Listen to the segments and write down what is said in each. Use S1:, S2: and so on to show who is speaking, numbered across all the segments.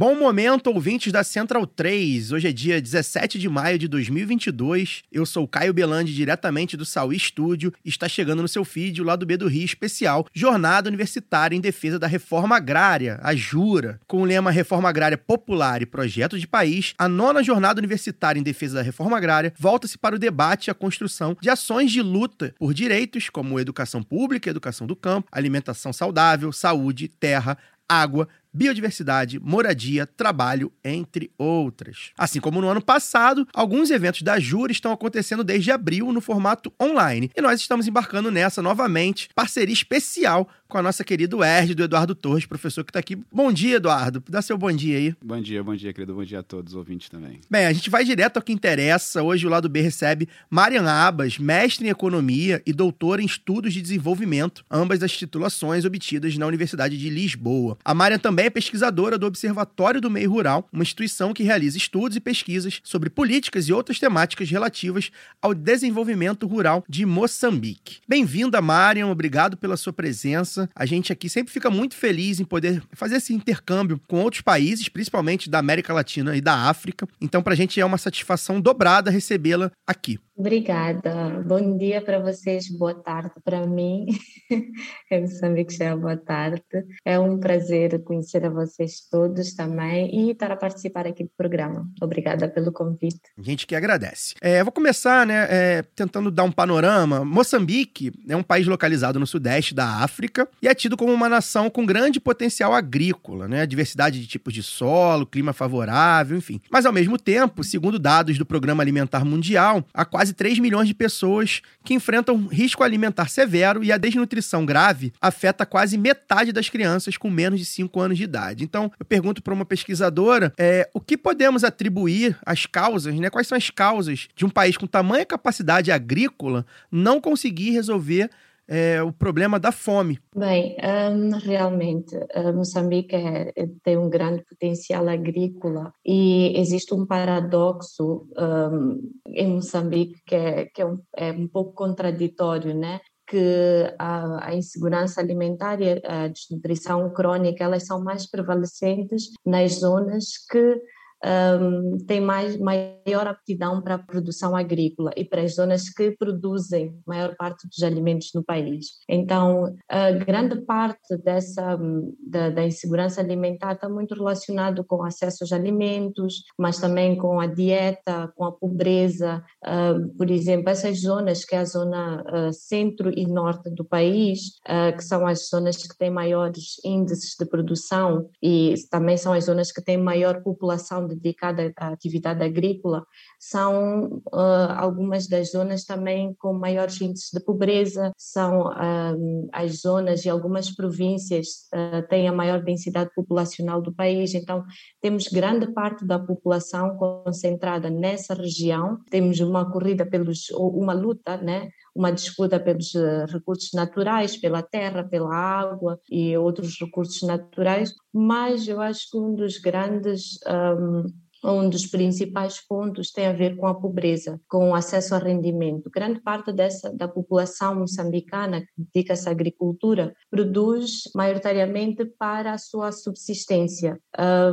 S1: Bom momento, ouvintes da Central 3. Hoje é dia 17 de maio de 2022. Eu sou Caio Belandi, diretamente do Saúl Estúdio. Está chegando no seu feed o lado B do Rio especial Jornada Universitária em Defesa da Reforma Agrária, a JURA. Com o lema Reforma Agrária Popular e Projeto de País, a nona Jornada Universitária em Defesa da Reforma Agrária volta-se para o debate e a construção de ações de luta por direitos como educação pública, educação do campo, alimentação saudável, saúde, terra, água, biodiversidade, moradia, trabalho, entre outras. Assim como no ano passado, alguns eventos da Jura estão acontecendo desde abril no formato online. E nós estamos embarcando nessa novamente, parceria especial com a nossa querida UERJ, do Eduardo Torres, professor que está aqui. Bom dia, Eduardo. Dá seu bom dia aí.
S2: Bom dia, bom dia, querido. Bom dia a todos os ouvintes também.
S1: Bem, a gente vai direto ao que interessa. Hoje o lado B recebe Marian Abas, mestre em economia e doutora em estudos de desenvolvimento, ambas as titulações obtidas na Universidade de Lisboa. A Marian também é pesquisadora do Observatório do Meio Rural, uma instituição que realiza estudos e pesquisas sobre políticas e outras temáticas relativas ao desenvolvimento rural de Moçambique. Bem-vinda, Marian. Obrigado pela sua presença. A gente aqui sempre fica muito feliz em poder fazer esse intercâmbio com outros países, principalmente da América Latina e da África. Então, para a gente é uma satisfação dobrada recebê-la aqui.
S3: Obrigada. Bom dia para vocês, boa tarde para mim. Em Moçambique boa tarde. É um prazer conhecer a vocês todos também e estar a participar aqui do programa. Obrigada pelo convite.
S1: Gente que agradece. É, vou começar, né, é, tentando dar um panorama. Moçambique é um país localizado no sudeste da África e é tido como uma nação com grande potencial agrícola, né? Diversidade de tipos de solo, clima favorável, enfim. Mas ao mesmo tempo, segundo dados do Programa Alimentar Mundial, há quase 3 milhões de pessoas que enfrentam risco alimentar severo e a desnutrição grave afeta quase metade das crianças com menos de 5 anos de idade. Então, eu pergunto para uma pesquisadora é, o que podemos atribuir às causas, né? Quais são as causas de um país com tamanha capacidade agrícola não conseguir resolver é, o problema da fome?
S3: Bem, hum, realmente, uh, Moçambique é- é- tem um grande potencial agrícola e existe um paradoxo hum, em Moçambique que, é, que é, um, é um pouco contraditório, né? Que a, a insegurança alimentar e a desnutrição crónica elas são mais prevalecentes nas zonas que um, têm mais, maior aptidão para a produção agrícola e para as zonas que produzem maior parte dos alimentos no país. Então, a grande parte dessa da, da insegurança alimentar está muito relacionado com acesso aos alimentos, mas também com a dieta, com a pobreza. Uh, por exemplo, essas zonas que é a zona uh, centro e norte do país, uh, que são as zonas que têm maiores índices de produção e também são as zonas que têm maior população dedicada à atividade agrícola, são uh, algumas das zonas também com maiores índices de pobreza, são uh, as zonas e algumas províncias uh, têm a maior densidade populacional do país, então temos grande parte da população concentrada nessa região, temos uma corrida pelos, uma luta, né, uma disputa pelos recursos naturais, pela terra, pela água e outros recursos naturais, mas eu acho que um dos grandes um, um dos principais pontos tem a ver com a pobreza, com o acesso a rendimento. Grande parte dessa da população moçambicana que dedica-se à agricultura produz maioritariamente para a sua subsistência,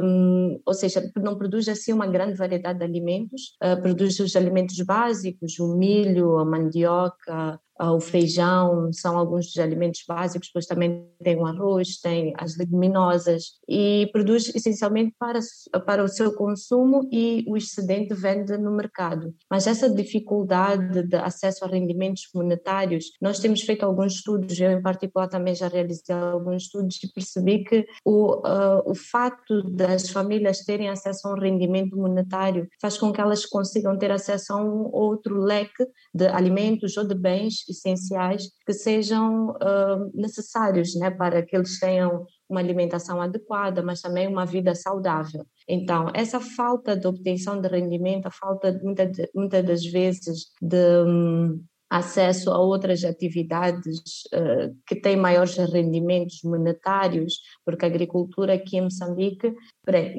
S3: um, ou seja, não produz assim uma grande variedade de alimentos, uh, produz os alimentos básicos, o milho, a mandioca, o feijão, são alguns dos alimentos básicos, depois também tem o arroz, tem as leguminosas e produz essencialmente para, para o seu consumo e o excedente vende no mercado. Mas essa dificuldade de acesso a rendimentos monetários, nós temos feito alguns estudos, eu em particular também já realizei alguns estudos e percebi que o, uh, o fato das famílias terem acesso a um rendimento monetário faz com que elas consigam ter acesso a um outro leque de alimentos ou de bens essenciais que sejam uh, necessários né, para que eles tenham uma alimentação adequada, mas também uma vida saudável. Então, essa falta de obtenção de rendimento, a falta, muitas muita das vezes, de um, acesso a outras atividades uh, que têm maiores rendimentos monetários, porque a agricultura aqui em Moçambique,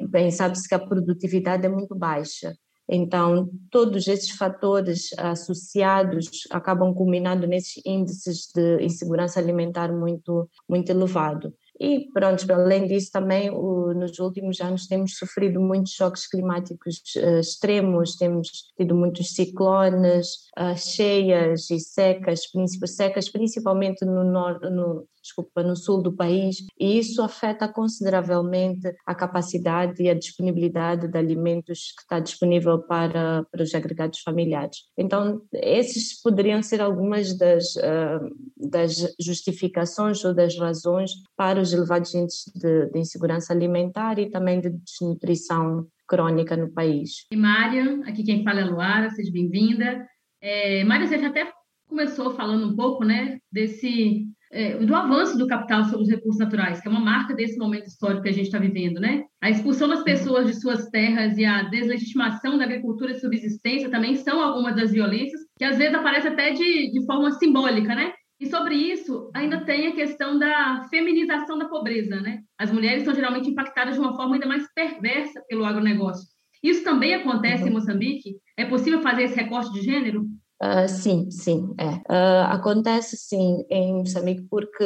S3: bem, sabe-se que a produtividade é muito baixa. Então, todos esses fatores associados acabam culminando nesses índices de insegurança alimentar muito, muito elevado. E pronto, além disso também o, nos últimos anos temos sofrido muitos choques climáticos uh, extremos, temos tido muitos ciclones, uh, cheias e secas, secas principalmente no, norte, no, desculpa, no sul do país, e isso afeta consideravelmente a capacidade e a disponibilidade de alimentos que está disponível para, para os agregados familiares. Então, esses poderiam ser algumas das, uh, das justificações ou das razões para os elevados índices de, de insegurança alimentar e também de desnutrição crônica no país.
S4: E Mária, aqui quem fala é Luara, seja bem-vinda. É, Mária, você até começou falando um pouco né, desse é, do avanço do capital sobre os recursos naturais, que é uma marca desse momento histórico que a gente está vivendo, né? A expulsão das pessoas de suas terras e a deslegitimação da agricultura de subsistência também são algumas das violências que às vezes aparecem até de, de forma simbólica, né? E sobre isso, ainda tem a questão da feminização da pobreza, né? As mulheres são geralmente impactadas de uma forma ainda mais perversa pelo agronegócio. Isso também acontece uhum. em Moçambique? É possível fazer esse recorte de gênero?
S3: Uh, sim, sim, é. Uh, acontece sim em Moçambique porque,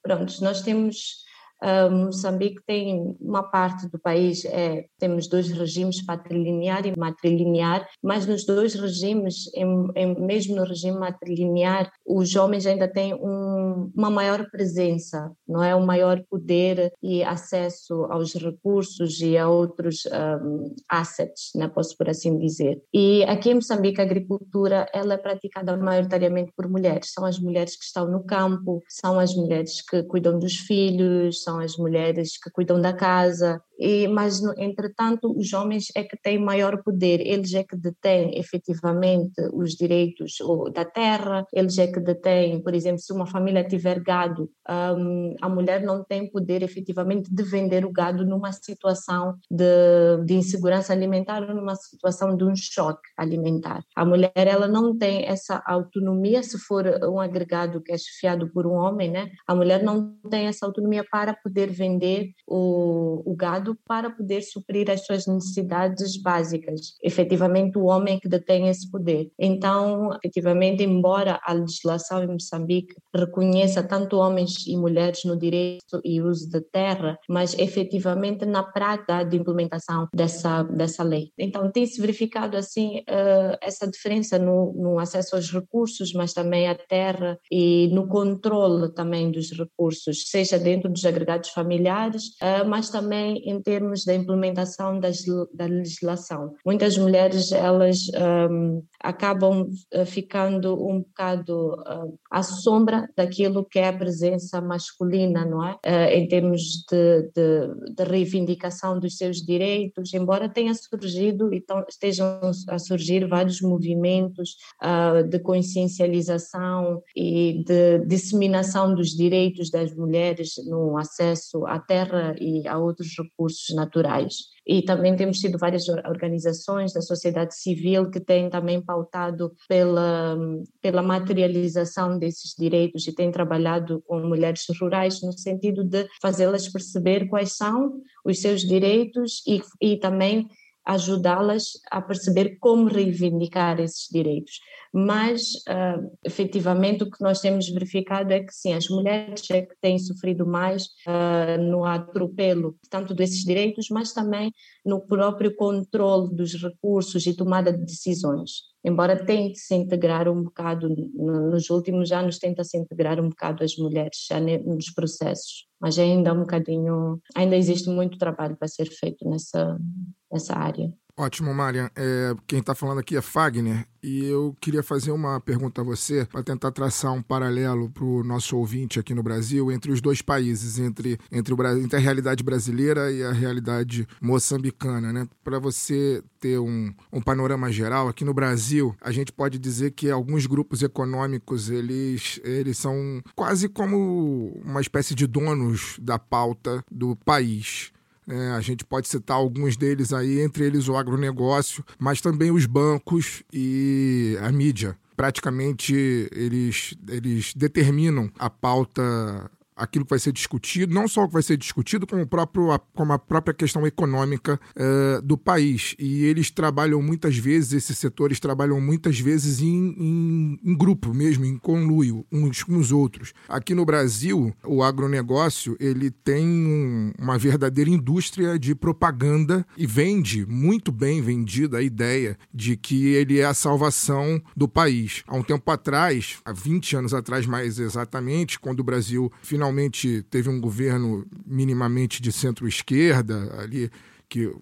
S3: pronto, nós temos Uh, Moçambique tem uma parte do país, é, temos dois regimes, patrilinear e matrilinear, mas nos dois regimes, em, em, mesmo no regime matrilinear, os homens ainda têm um, uma maior presença, não é? Um maior poder e acesso aos recursos e a outros um, assets, né? posso por assim dizer. E aqui em Moçambique a agricultura ela é praticada maioritariamente por mulheres, são as mulheres que estão no campo, são as mulheres que cuidam dos filhos, são as mulheres que cuidam da casa, e, mas, entretanto, os homens é que têm maior poder, eles é que detêm efetivamente os direitos da terra, eles é que detêm, por exemplo, se uma família tiver gado, um, a mulher não tem poder efetivamente de vender o gado numa situação de, de insegurança alimentar ou numa situação de um choque alimentar. A mulher ela não tem essa autonomia, se for um agregado que é chefiado por um homem, né? a mulher não tem essa autonomia para poder vender o, o gado para poder suprir as suas necessidades básicas. Efetivamente, o homem é que detém esse poder. Então, efetivamente, embora a legislação em Moçambique reconheça tanto homens e mulheres no direito e uso da terra, mas efetivamente na prática de implementação dessa, dessa lei. Então, tem-se verificado assim uh, essa diferença no, no acesso aos recursos, mas também à terra e no controle também dos recursos, seja dentro dos agregados familiares, uh, mas também em termos da implementação das, da legislação. Muitas mulheres elas um, acabam eh, ficando um bocado uh, à sombra daquilo que é a presença masculina, não é? Uh, em termos de, de, de, reivindicação dos seus direitos, embora tenha surgido e estejam a surgir vários movimentos uh, de consciencialização e de disseminação dos direitos das mulheres no acesso à terra e a outros recursos naturais. E também temos tido várias organizações da sociedade civil que têm também pautado pela, pela materialização desses direitos e têm trabalhado com mulheres rurais no sentido de fazê-las perceber quais são os seus direitos e, e também ajudá-las a perceber como reivindicar esses direitos. Mas, uh, efetivamente, o que nós temos verificado é que, sim, as mulheres é que têm sofrido mais uh, no atropelo, tanto desses direitos, mas também no próprio controle dos recursos e tomada de decisões. Embora tente se integrar um bocado, nos últimos anos tenta se integrar um bocado as mulheres nos processos, mas ainda um bocadinho, ainda existe muito trabalho para ser feito nessa, nessa área.
S5: Ótimo, Marian. É, quem está falando aqui é Fagner e eu queria fazer uma pergunta a você para tentar traçar um paralelo para o nosso ouvinte aqui no Brasil entre os dois países, entre, entre, o, entre a realidade brasileira e a realidade moçambicana, né? Para você ter um, um panorama geral, aqui no Brasil, a gente pode dizer que alguns grupos econômicos, eles, eles são quase como uma espécie de donos da pauta do país. É, a gente pode citar alguns deles aí, entre eles o agronegócio, mas também os bancos e a mídia. Praticamente eles, eles determinam a pauta aquilo que vai ser discutido, não só o que vai ser discutido, como, o próprio, como a própria questão econômica uh, do país. E eles trabalham muitas vezes, esses setores trabalham muitas vezes em, em, em grupo mesmo, em conluio, uns com os outros. Aqui no Brasil, o agronegócio ele tem um, uma verdadeira indústria de propaganda e vende, muito bem vendida, a ideia de que ele é a salvação do país. Há um tempo atrás, há 20 anos atrás mais exatamente, quando o Brasil finalmente finalmente teve um governo minimamente de centro-esquerda ali que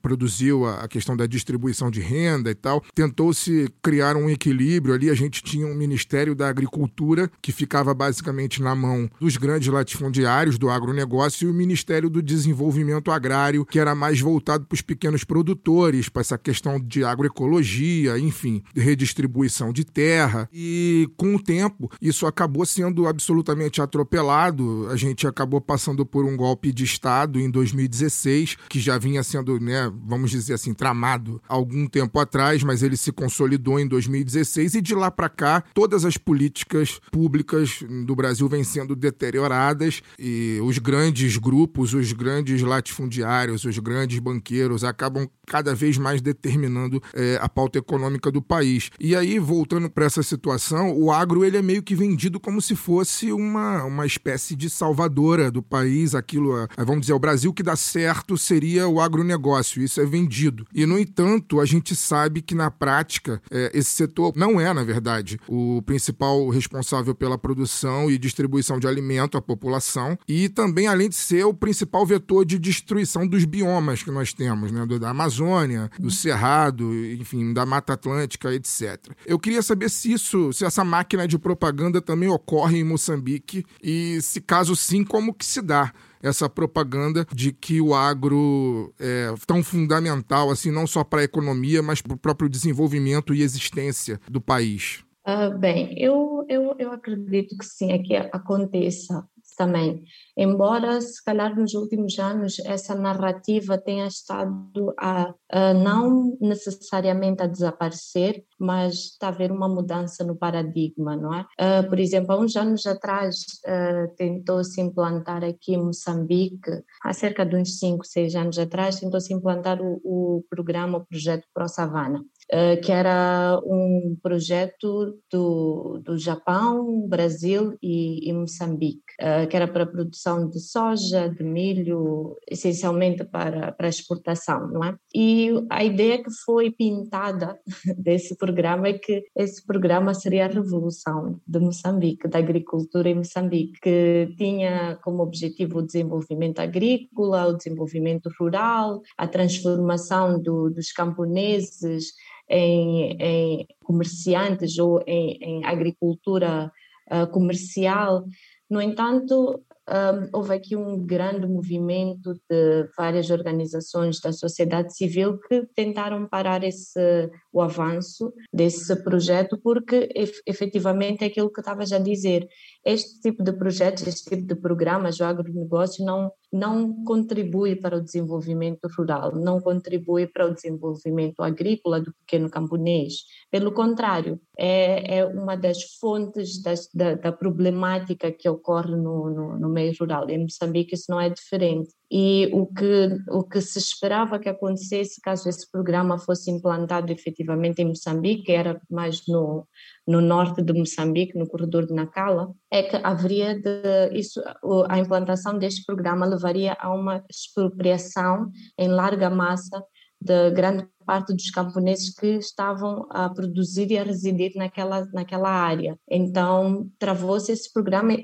S5: produziu a, questão da distribuição de renda e tal. Tentou-se criar um equilíbrio ali. A gente tinha um Ministério da Agricultura que ficava basicamente na mão dos grandes latifundiários do agronegócio e o Ministério do Desenvolvimento Agrário, que era mais voltado para os pequenos produtores, para essa questão de agroecologia, enfim, redistribuição de terra. E com o tempo, isso acabou sendo absolutamente atropelado. A gente acabou passando por um golpe de Estado em 2016, que já vinha vinha sendo, né, vamos dizer assim, tramado algum tempo atrás, mas ele se consolidou em 2016 e de lá para cá todas as políticas públicas do Brasil vêm sendo deterioradas e os grandes grupos, os grandes latifundiários, os grandes banqueiros acabam cada vez mais determinando é, a pauta econômica do país. E aí, voltando para essa situação, o agro ele é meio que vendido como se fosse uma, uma espécie de salvadora do país, aquilo, vamos dizer, o Brasil que dá certo seria o agronegócio, isso é vendido. E, no entanto, a gente sabe que na prática é, esse setor não é, na verdade, o principal responsável pela produção e distribuição de alimento à população e também, além de ser o principal vetor de destruição dos biomas que nós temos, né, da Amazônia, do Cerrado, enfim, da Mata Atlântica, etc. Eu queria saber se isso, se essa máquina de propaganda também ocorre em Moçambique e se caso sim, como que se dá essa propaganda de que o agro é tão fundamental, assim, não só para a economia, mas para o próprio desenvolvimento e existência do país?
S3: Uh, bem, eu, eu, eu acredito que sim, é que aconteça também. Embora, se calhar, nos últimos anos, essa narrativa tenha estado a, a, não necessariamente a desaparecer, mas está a haver uma mudança no paradigma, não é? Uh, por exemplo, há uns anos atrás, uh, tentou-se implantar aqui em Moçambique, há cerca de uns 5, 6 anos atrás, tentou-se implantar o, o programa, o projeto Pro Savana. Eh, que era um projeto do, do Japão, Brasil e, e Moçambique, uh, que era para a produção de soja, de milho, essencialmente para, para exportação, não é? E a ideia que foi pintada desse programa é que esse programa seria a revolução de Moçambique, da agricultura em Moçambique, que tinha como objetivo o desenvolvimento agrícola, o desenvolvimento rural, a transformação do, dos camponeses em, em comerciantes ou em, em agricultura uh, comercial. No entanto, um, houve aqui um grande movimento de várias organizações da sociedade civil que tentaram parar esse, o avanço desse projeto, porque efetivamente é aquilo que estava já a dizer, este tipo de projetos, este tipo de programas, o agronegócio não, não contribui para o desenvolvimento rural, não contribui para o desenvolvimento agrícola do pequeno camponês. Pelo contrário, é, é uma das fontes das, da, da, problemática que ocorre no, no, no meio rural. Em Moçambique isso não é diferente. E o que, o que se esperava que acontecesse caso esse programa fosse implantado efetivamente em Moçambique, era mais no, no norte de Moçambique, no corredor de Nacala, é que haveria de isso, a implantação deste programa levaria a uma expropriação em larga massa de grande parte dos camponeses que estavam a produzir e a residir naquela, naquela área. Então, travou-se esse programa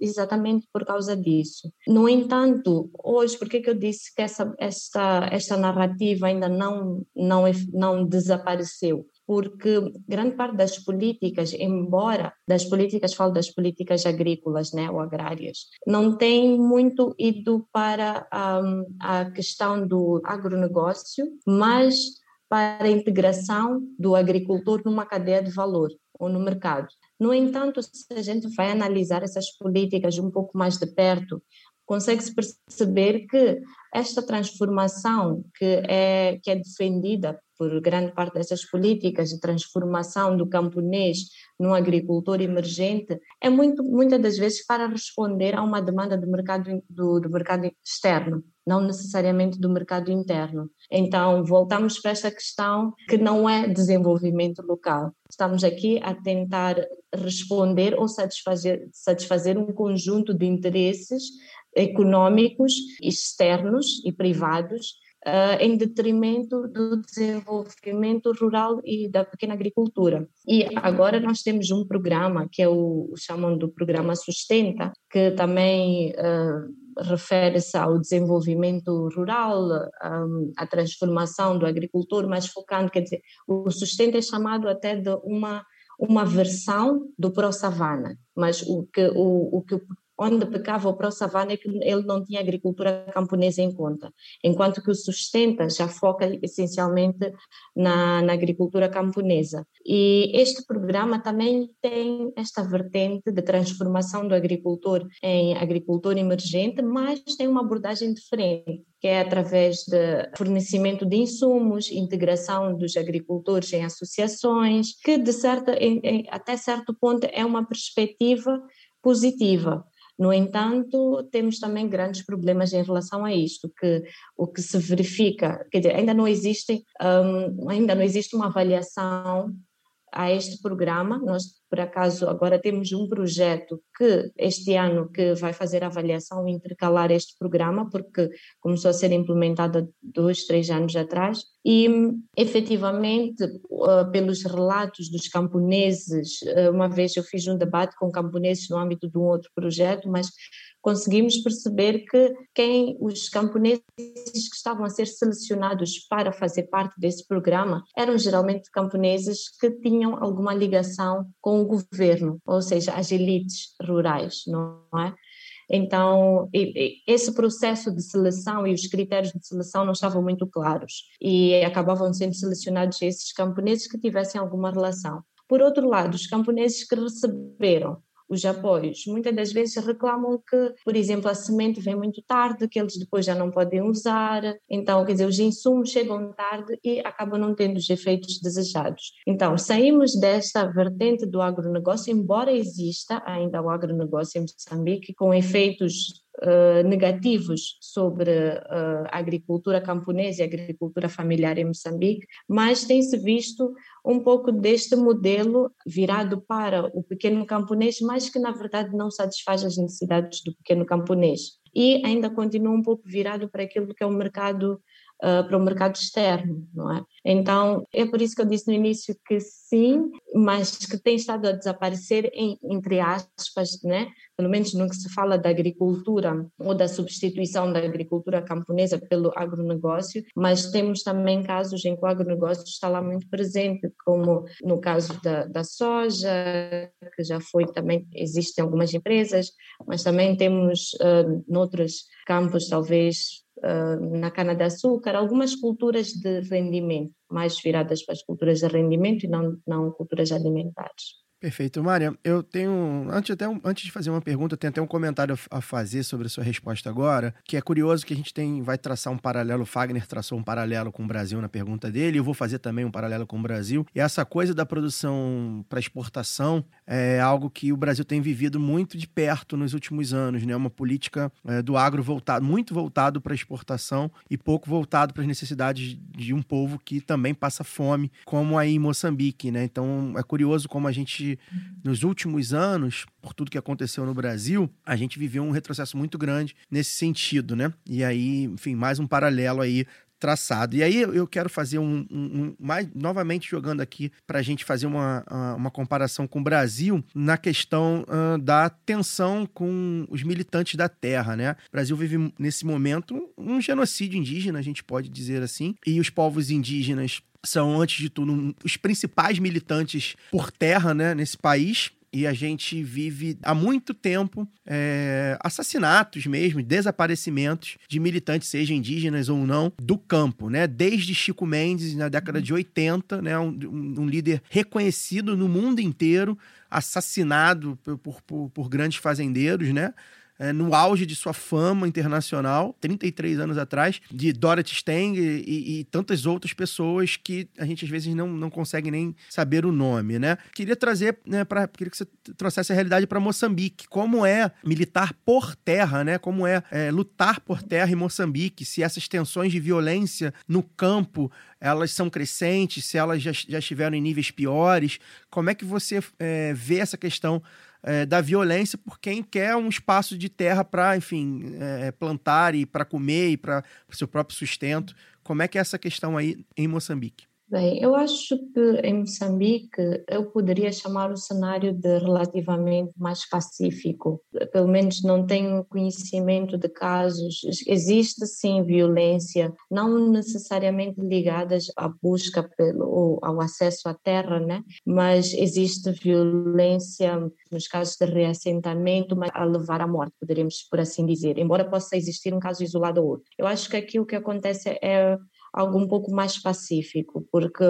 S3: exatamente por causa disso. No entanto, hoje, por que eu disse que essa, esta, esta narrativa ainda não, não, não desapareceu? Porque grande parte das políticas, embora das políticas, falo das políticas agrícolas né, ou agrárias, não tem muito ido para um, a questão do agronegócio, mas para a integração do agricultor numa cadeia de valor ou no mercado. No entanto, se a gente vai analisar essas políticas um pouco mais de perto, consegue-se perceber que esta transformação que é, que é defendida por grande parte dessas políticas de transformação do camponês num agricultor emergente, é muito, muitas das vezes para responder a uma demanda do mercado, do, do mercado externo, não necessariamente do mercado interno. Então, voltamos para esta questão que não é desenvolvimento local. Estamos aqui a tentar responder ou satisfazer, satisfazer um conjunto de interesses econômicos externos e privados Uh, em detrimento do desenvolvimento rural e da pequena agricultura. E agora nós temos um programa que é o, chamam do programa Sustenta, que também uh, refere-se ao desenvolvimento rural, um, à transformação do agricultor, mas focando, quer dizer, o Sustenta é chamado até de uma uma versão do Pro Savana, mas o que o, o que onde pecava o pró-savana é que ele não tinha agricultura camponesa em conta, enquanto que o sustenta já foca essencialmente na, na agricultura camponesa. E este programa também tem esta vertente de transformação do agricultor em agricultor emergente, mas tem uma abordagem diferente que é através de fornecimento de insumos, integração dos agricultores em associações, que de certa, em, em, até certo ponto é uma perspectiva positiva, no entanto, temos também grandes problemas em relação a isto, que o que se verifica, quer dizer, ainda não existe, um, ainda não existe uma avaliação a este programa. Nós por acaso, agora temos um projeto que este ano que vai fazer a avaliação intercalar este programa, porque começou a ser implementado há dois, três anos atrás, e efetivamente, uh, pelos relatos dos camponeses, uh, uma vez eu fiz um debate com camponeses no âmbito de um outro projeto, mas conseguimos perceber que quem os camponeses que estavam a ser selecionados para fazer parte desse programa eram geralmente camponeses que tinham alguma ligação com o governo, ou seja, as elites rurais, não é? Então, esse processo de seleção e os critérios de seleção não estavam muito claros e acabavam sendo selecionados esses camponeses que tivessem alguma relação. Por outro lado, os camponeses que receberam os apoios. Muitas das vezes reclamam que, por exemplo, a semente vem muito tarde, que eles depois já não podem usar, então, quer dizer, os insumos chegam tarde e acabam não tendo os efeitos desejados. Então, saímos desta vertente do agronegócio, embora exista ainda o agronegócio em Moçambique, com efeitos Uh, negativos sobre uh, a agricultura camponesa e a agricultura familiar em Moçambique, mas tem-se visto um pouco deste modelo virado para o pequeno camponês, mas que na verdade não satisfaz as necessidades do pequeno camponês. E ainda continua um pouco virado para aquilo que é o mercado uh, para o mercado externo, não é? Então, é por isso que eu disse no início que sim, mas que tem estado a desaparecer, em, entre aspas, né? Pelo menos no que se fala da agricultura ou da substituição da agricultura camponesa pelo agronegócio, mas temos também casos em que o agronegócio está lá muito presente, como no caso da, da soja, que já foi também, existem algumas empresas, mas também temos uh, noutros campos, talvez uh, na cana-de-açúcar, algumas culturas de rendimento, mais viradas para as culturas de rendimento e não, não culturas alimentares.
S1: Perfeito. Mária, eu tenho. Antes, até, antes de fazer uma pergunta, eu tenho até um comentário a fazer sobre a sua resposta agora, que é curioso que a gente tem, vai traçar um paralelo. O Fagner traçou um paralelo com o Brasil na pergunta dele, eu vou fazer também um paralelo com o Brasil. E essa coisa da produção para exportação é algo que o Brasil tem vivido muito de perto nos últimos anos, né? Uma política é, do agro voltado, muito voltado para exportação e pouco voltado para as necessidades de um povo que também passa fome, como aí em Moçambique, né? Então é curioso como a gente nos últimos anos, por tudo que aconteceu no Brasil, a gente viveu um retrocesso muito grande nesse sentido, né? E aí, enfim, mais um paralelo aí traçado. E aí eu quero fazer um, um, um mais novamente jogando aqui para a gente fazer uma, uma comparação com o Brasil na questão uh, da tensão com os militantes da terra, né? O Brasil vive nesse momento um genocídio indígena, a gente pode dizer assim, e os povos indígenas são, antes de tudo, um, os principais militantes por terra né, nesse país e a gente vive há muito tempo é, assassinatos mesmo, desaparecimentos de militantes, seja indígenas ou não, do campo, né? Desde Chico Mendes, na década de 80, né? um, um líder reconhecido no mundo inteiro, assassinado por, por, por grandes fazendeiros, né? É, no auge de sua fama internacional, 33 anos atrás, de Dorothy Stang e, e, tantas outras pessoas que a gente às vezes não, não consegue nem saber o nome, né? Queria trazer, né, para queria que você trouxesse a realidade para Moçambique, como é militar por terra, né? Como é, é lutar por terra em Moçambique, se essas tensões de violência no campo elas são crescentes, se elas já, já estiveram em níveis piores, como é que você é, vê essa questão é, da violência por quem quer um espaço de terra para, enfim, é, plantar e para comer e para seu próprio sustento. Como é que é essa questão aí em Moçambique?
S3: Bem, eu acho que em Moçambique eu poderia chamar o cenário de relativamente mais pacífico. Pelo menos não tenho conhecimento de casos. Existe sim violência, não necessariamente ligadas à busca pelo ao acesso à terra, né? Mas existe violência nos casos de reassentamento, mas a levar à morte, poderíamos por assim dizer. Embora possa existir um caso isolado ou outro. Eu acho que aqui o que acontece é algo um pouco mais pacífico, porque,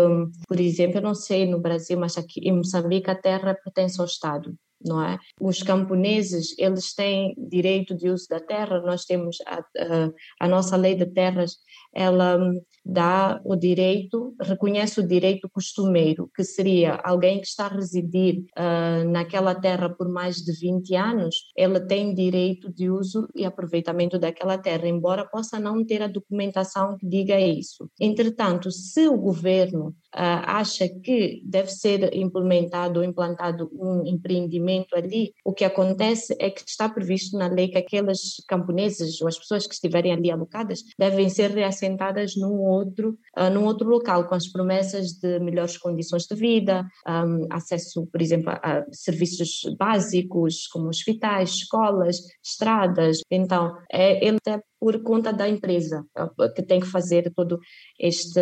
S3: por exemplo, eu não sei no Brasil, mas aqui em Moçambique a terra pertence ao Estado não é? Os camponeses, eles têm direito de uso da terra, nós temos a, a, a, nossa lei de terras, ela dá o direito, reconhece o direito costumeiro, que seria alguém que está a residir uh, naquela terra por mais de 20 anos, ela tem direito de uso e aproveitamento daquela terra, embora possa não ter a documentação que diga isso. Entretanto, se o governo uh, acha que deve ser implementado ou implantado um empreendimento ali, o que acontece é que está previsto na lei que aquelas camponeses ou as pessoas que estiverem ali alocadas devem ser reassentadas num outro, uh, num outro local, com as promessas de melhores condições de vida, um, acesso, por exemplo, a, serviços básicos como hospitais, escolas, estradas. Então, é, ele é por conta da empresa que tem que fazer todo este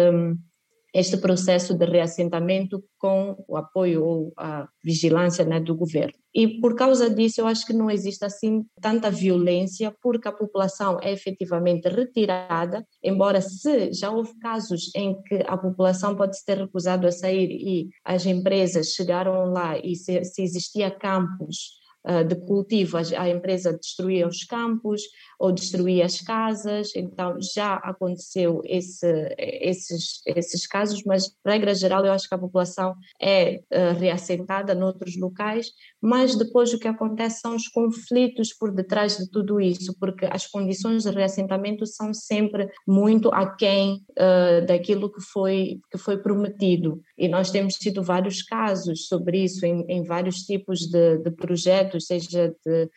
S3: este processo de reassentamento com o apoio ou a vigilância né, do governo. E por causa disso, eu acho que não existe assim tanta violência, porque a população é efetivamente retirada, embora se já houve casos em que a população pode ter recusado a sair e as empresas chegaram lá e se, se existia campos de cultivo, a empresa destruía os campos, ou destruir as casas, então já aconteceu esse, esses, esses casos, mas regra geral eu acho que a população é uh, reassentada noutros locais, mas depois o que acontece são os conflitos por detrás de tudo isso, porque as condições de reassentamento são sempre muito aquém uh, daquilo que foi, que foi prometido, e nós temos tido vários casos sobre isso em, em vários tipos de, de projetos, seja de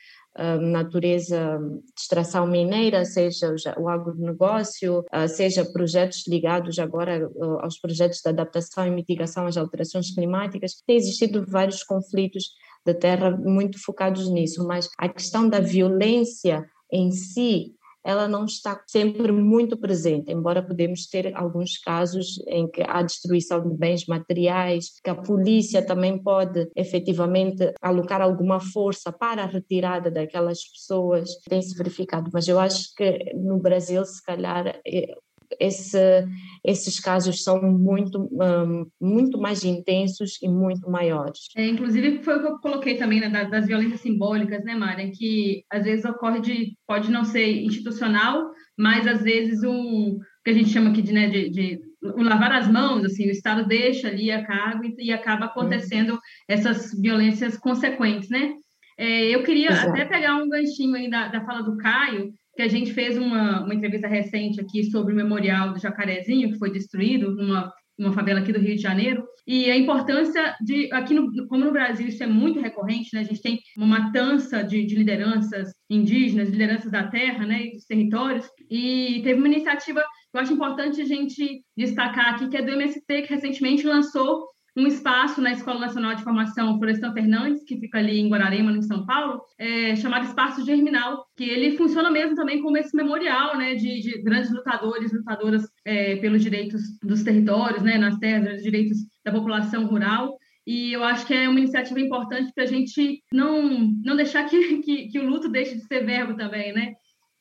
S3: natureza de extração mineira, seja o agronegócio, ah, seja projetos ligados agora ah, aos projetos de adaptação e mitigação às alterações climáticas. Tem existido vários conflitos de terra muito focados nisso, mas a questão da violência em si ela não está sempre muito presente, embora podemos ter alguns casos em que há destruição de bens materiais, que a polícia também pode efetivamente alocar alguma força para a retirada daquelas pessoas, tem se verificado, mas eu acho que no Brasil, se calhar, é, esse, esses casos são muito, um, muito mais intensos e muito maiores.
S4: É, inclusive, foi o que eu coloquei também né, das, das violências simbólicas, né, Mária? Que às vezes ocorre de, pode não ser institucional, mas às vezes um que a gente chama aqui de, né, de, de lavar as mãos, assim, o Estado deixa ali a cargo e, e acaba acontecendo uhum. essas violências consequentes, né? É, eu queria Exato. até pegar um ganchinho aí da, da fala do Caio, que a gente fez uma, uma entrevista recente aqui sobre o memorial do Jacarezinho, que foi destruído numa uma favela aqui do Rio de Janeiro, e a importância de, aqui no, como no Brasil isso é muito recorrente, né, a gente tem uma matança de, de lideranças indígenas, lideranças da terra, né, e dos territórios, e teve uma iniciativa eu acho importante a gente destacar aqui, que é do MST, que recentemente lançou um espaço na Escola Nacional de Formação Florestan Fernandes, que fica ali em Guararema, no São Paulo, é, chamado Espaço Germinal, que ele funciona mesmo também como esse memorial né, de, de grandes lutadores, lutadoras é, pelos direitos dos territórios, né, nas terras, os direitos da população rural. E eu acho que é uma iniciativa importante para a gente não, não deixar que, que, que o luto deixe de ser verbo também, né?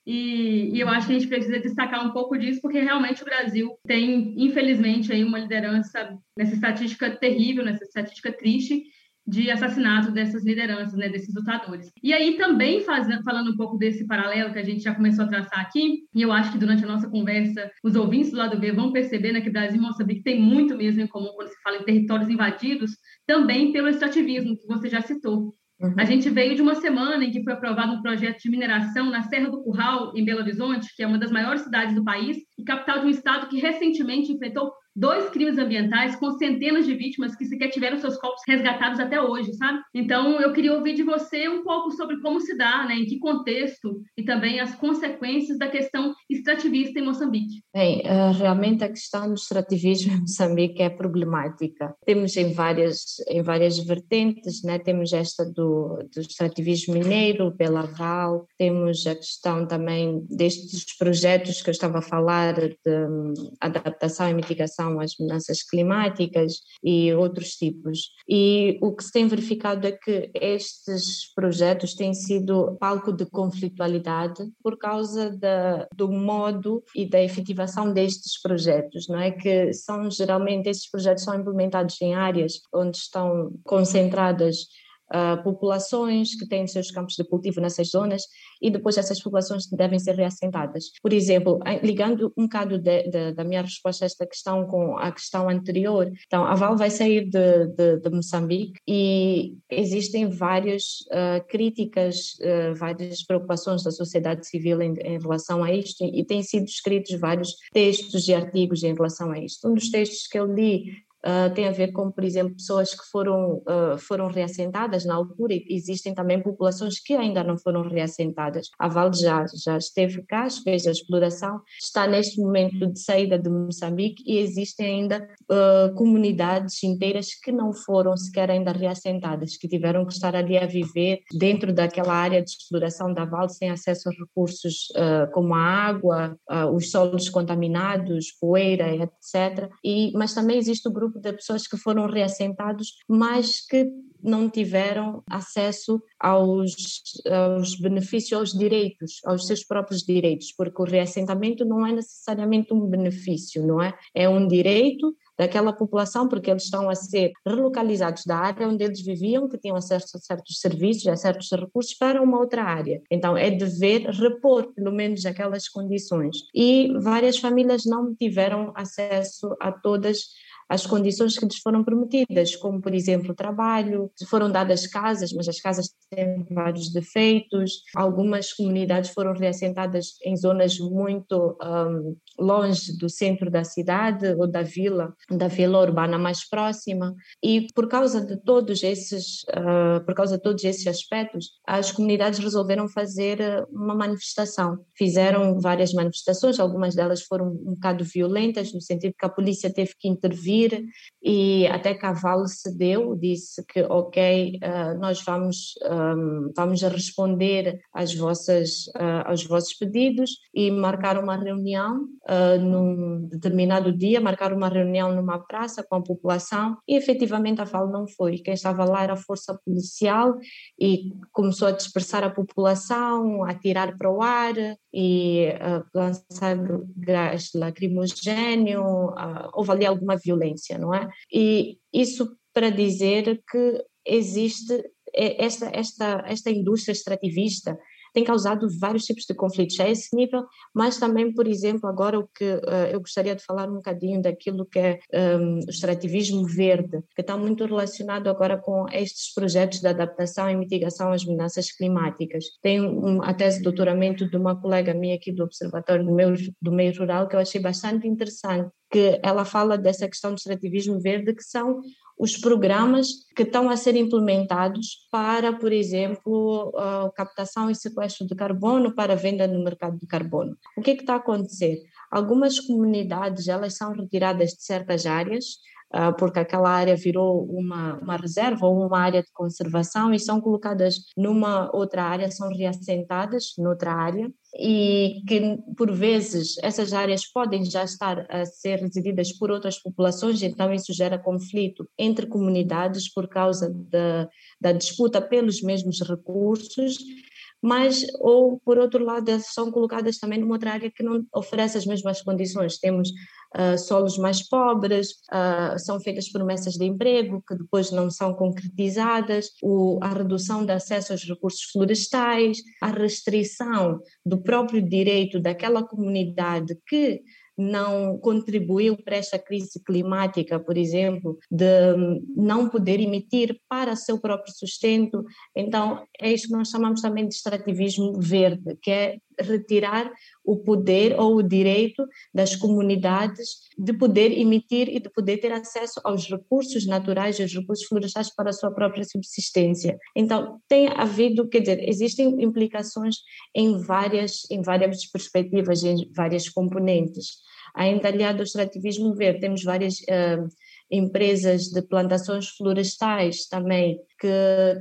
S4: E, e, eu acho que a gente precisa destacar um pouco disso, porque realmente o Brasil tem, infelizmente, aí uma liderança nessa estatística terrível, nessa estatística triste de assassinato dessas lideranças, né, desses lutadores. E aí também fazendo, falando um pouco desse paralelo que a gente já começou a traçar aqui, e eu acho que durante a nossa conversa os ouvintes do lado B vão perceber né, que Brasil e Moçambique tem muito mesmo em comum quando se fala em territórios invadidos, também pelo extrativismo que você já citou. Uhum. A gente veio de uma semana em que foi aprovado um projeto de mineração na Serra do Curral, em Belo Horizonte, que é uma das maiores cidades do país, e capital de um estado que recentemente enfrentou dois crimes ambientais com centenas de vítimas que sequer tiveram seus corpos resgatados até hoje, sabe? Então, eu queria ouvir de você um pouco sobre como se dá, né, em que contexto e também as consequências da questão extrativista em Moçambique.
S3: Bem, eh, realmente a questão do extrativismo em Moçambique é problemática. Temos em várias em várias vertentes, né? Temos esta do, do extrativismo mineiro pela Val, temos a questão também destes projetos que eu estava a falar de um, adaptação e mitigação adaptação às mudanças climáticas e outros tipos. E o que se tem verificado é que estes projetos têm sido palco de conflitualidade por causa da, do modo e da efetivação destes projetos, não é? Que são geralmente, estes projetos são implementados em áreas onde estão concentradas uh, populações que têm seus campos de cultivo nessas zonas e depois essas populações devem ser reassentadas. Por exemplo, ligando um bocado de, de, da minha resposta a esta questão com a questão anterior, então a Val vai sair de, de Moçambique e existem várias uh, críticas, uh, várias preocupações da sociedade civil em, em relação a isto e têm sido escritos vários textos e artigos em relação a isto. Um dos textos que eu li Uh, tem a ver com, por exemplo, pessoas que foram, uh, foram reassentadas na altura e existem também populações que ainda não foram reassentadas. A Vale já, já esteve cá, fez a exploração, está neste momento de saída de Moçambique e existem ainda uh, comunidades inteiras que não foram sequer ainda reassentadas, que tiveram que estar ali a viver dentro daquela área de exploração da Vale sem acesso a recursos como a água, os solos contaminados, poeira, etc. E, mas também existe o grupo grupo de pessoas que foram reassentados, mas que não tiveram acesso aos, aos benefícios, aos direitos, aos seus próprios direitos, porque o reassentamento não é necessariamente um benefício, não é? É um direito daquela população, porque eles estão a ser relocalizados da área onde eles viviam, que tinham acesso a certos serviços, a certos recursos, para uma outra área. Então, é dever repor, pelo menos, aquelas condições. E várias famílias não tiveram acesso a todas as condições que lhes foram prometidas, como, por exemplo, o trabalho, foram dadas casas, mas as casas têm vários defeitos, algumas comunidades foram reassentadas em zonas muito um, longe do centro da cidade ou da vila, da vila urbana mais próxima, e por causa de todos esses, uh, por causa de todos esses aspectos, as comunidades resolveram fazer uh, uma manifestação. Fizeram várias manifestações, algumas delas foram um bocado violentas, no sentido que a polícia teve que intervir e até Cavalo cedeu, disse que ok, uh, nós vamos, um, vamos responder às vossas, uh, aos vossos pedidos e marcar uma reunião uh, num determinado dia, marcar uma reunião numa praça com a população e efetivamente a FAL não foi. Quem estava lá era a força policial e começou a dispersar a população, a tirar para o ar e lançar gás lacrimogêneo, houve ali alguma violência não é? E isso para dizer que existe esta, esta, esta indústria extrativista tem causado vários tipos de conflitos a esse nível, mas também, por exemplo, agora o que uh, eu gostaria de falar um bocadinho daquilo que é um, o extrativismo verde, que está muito relacionado agora com estes projetos de adaptação e mitigação às mudanças climáticas. Tem um, a tese de doutoramento de uma colega minha aqui do Observatório do Meio, do Meio Rural que eu achei bastante interessante, que ela fala dessa questão do extrativismo verde, que são os programas que estão a ser implementados para, por exemplo, a captação e sequestro de carbono para venda no mercado de carbono. O que, é que está a acontecer? Algumas comunidades elas são retiradas de certas áreas, porque aquela área virou uma, uma reserva ou uma área de conservação e são colocadas numa outra área, são reassentadas noutra área e que por vezes essas áreas podem já estar a ser resididas por outras populações, então isso gera conflito entre comunidades por causa da, da disputa pelos mesmos recursos mas ou por outro lado são colocadas também numa outra área que não oferece as mesmas condições. Temos uh, solos mais pobres, uh, são feitas promessas de emprego que depois não são concretizadas, o, a redução de acesso aos recursos florestais, a restrição do próprio direito daquela comunidade que não contribuiu para esta crise climática, por exemplo, de não poder emitir para seu próprio sustento. Então, é isso que nós chamamos também de extrativismo verde, que é retirar o poder ou o direito das comunidades de poder emitir e de poder ter acesso aos recursos naturais e aos recursos florestais para a sua própria subsistência. Então, tem havido, quer dizer, existem implicações em várias, em várias perspectivas, em várias componentes. Ainda aliado ao extrativismo verde, temos várias uh, empresas de plantações florestais também que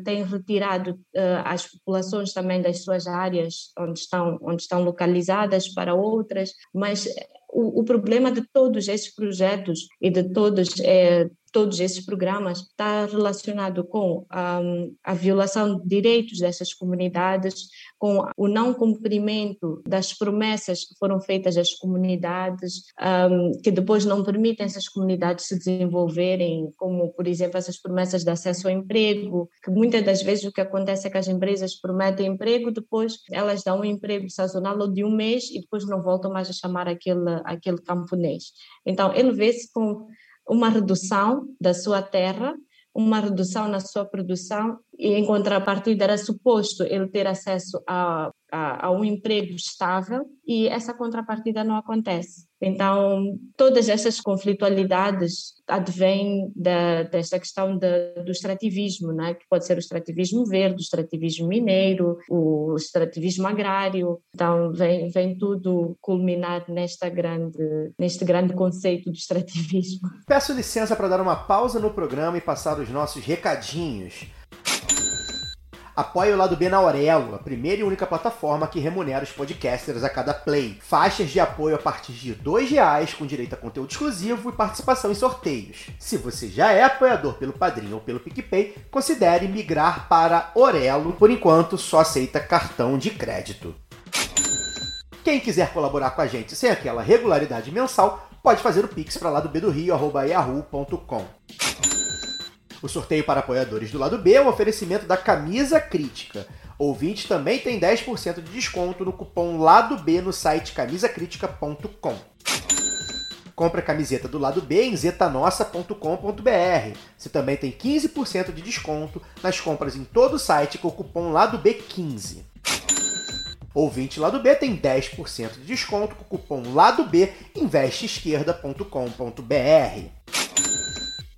S3: têm retirado uh, as populações também das suas áreas onde estão, onde estão localizadas para outras, mas o, o problema de todos esses projetos e de todos é, todos esses programas está relacionado com um, a violação de direitos dessas comunidades, com o não cumprimento das promessas que foram feitas às comunidades, um, que depois não permitem essas comunidades se desenvolverem, como, por exemplo, essas promessas de acesso ao emprego, que muitas das vezes o que acontece é que as empresas prometem emprego, depois elas dão um emprego sazonal ou de um mês e depois não voltam mais a chamar aquele, aquele camponês. Então, ele vê-se com uma redução da sua terra, uma redução na sua produção e em contrapartida era suposto ele ter acesso a, a, a, um emprego estável e essa contrapartida não acontece. Então, todas essas conflitualidades advêm da, desta questão de, do extrativismo, né? que pode ser o extrativismo verde, o extrativismo mineiro, o extrativismo agrário. Então, vem, vem tudo culminar nesta grande, neste grande conceito do extrativismo.
S1: Peço licença para dar uma pausa no programa e passar os nossos recadinhos. Apoie o Lado B na Aurelo, a primeira e única plataforma que remunera os podcasters a cada play. Faixas de apoio a partir de R$ reais com direito a conteúdo exclusivo e participação em sorteios. Se você já é apoiador pelo Padrinho ou pelo PicPay, considere migrar para Orelo. Por enquanto, só aceita cartão de crédito. Quem quiser colaborar com a gente sem aquela regularidade mensal, pode fazer o pix para lá do B do Rio, yahoo.com. O sorteio para apoiadores do lado B é um oferecimento da Camisa Crítica. Ouvinte também tem 10% de desconto no cupom Lado B no site camisacritica.com. Compre a camiseta do lado B em zetanossa.com.br. Você também tem 15% de desconto nas compras em todo o site com o cupom Lado B15. Ouvinte Lado B tem 10% de desconto com o cupom Lado B investeesquerda.com.br.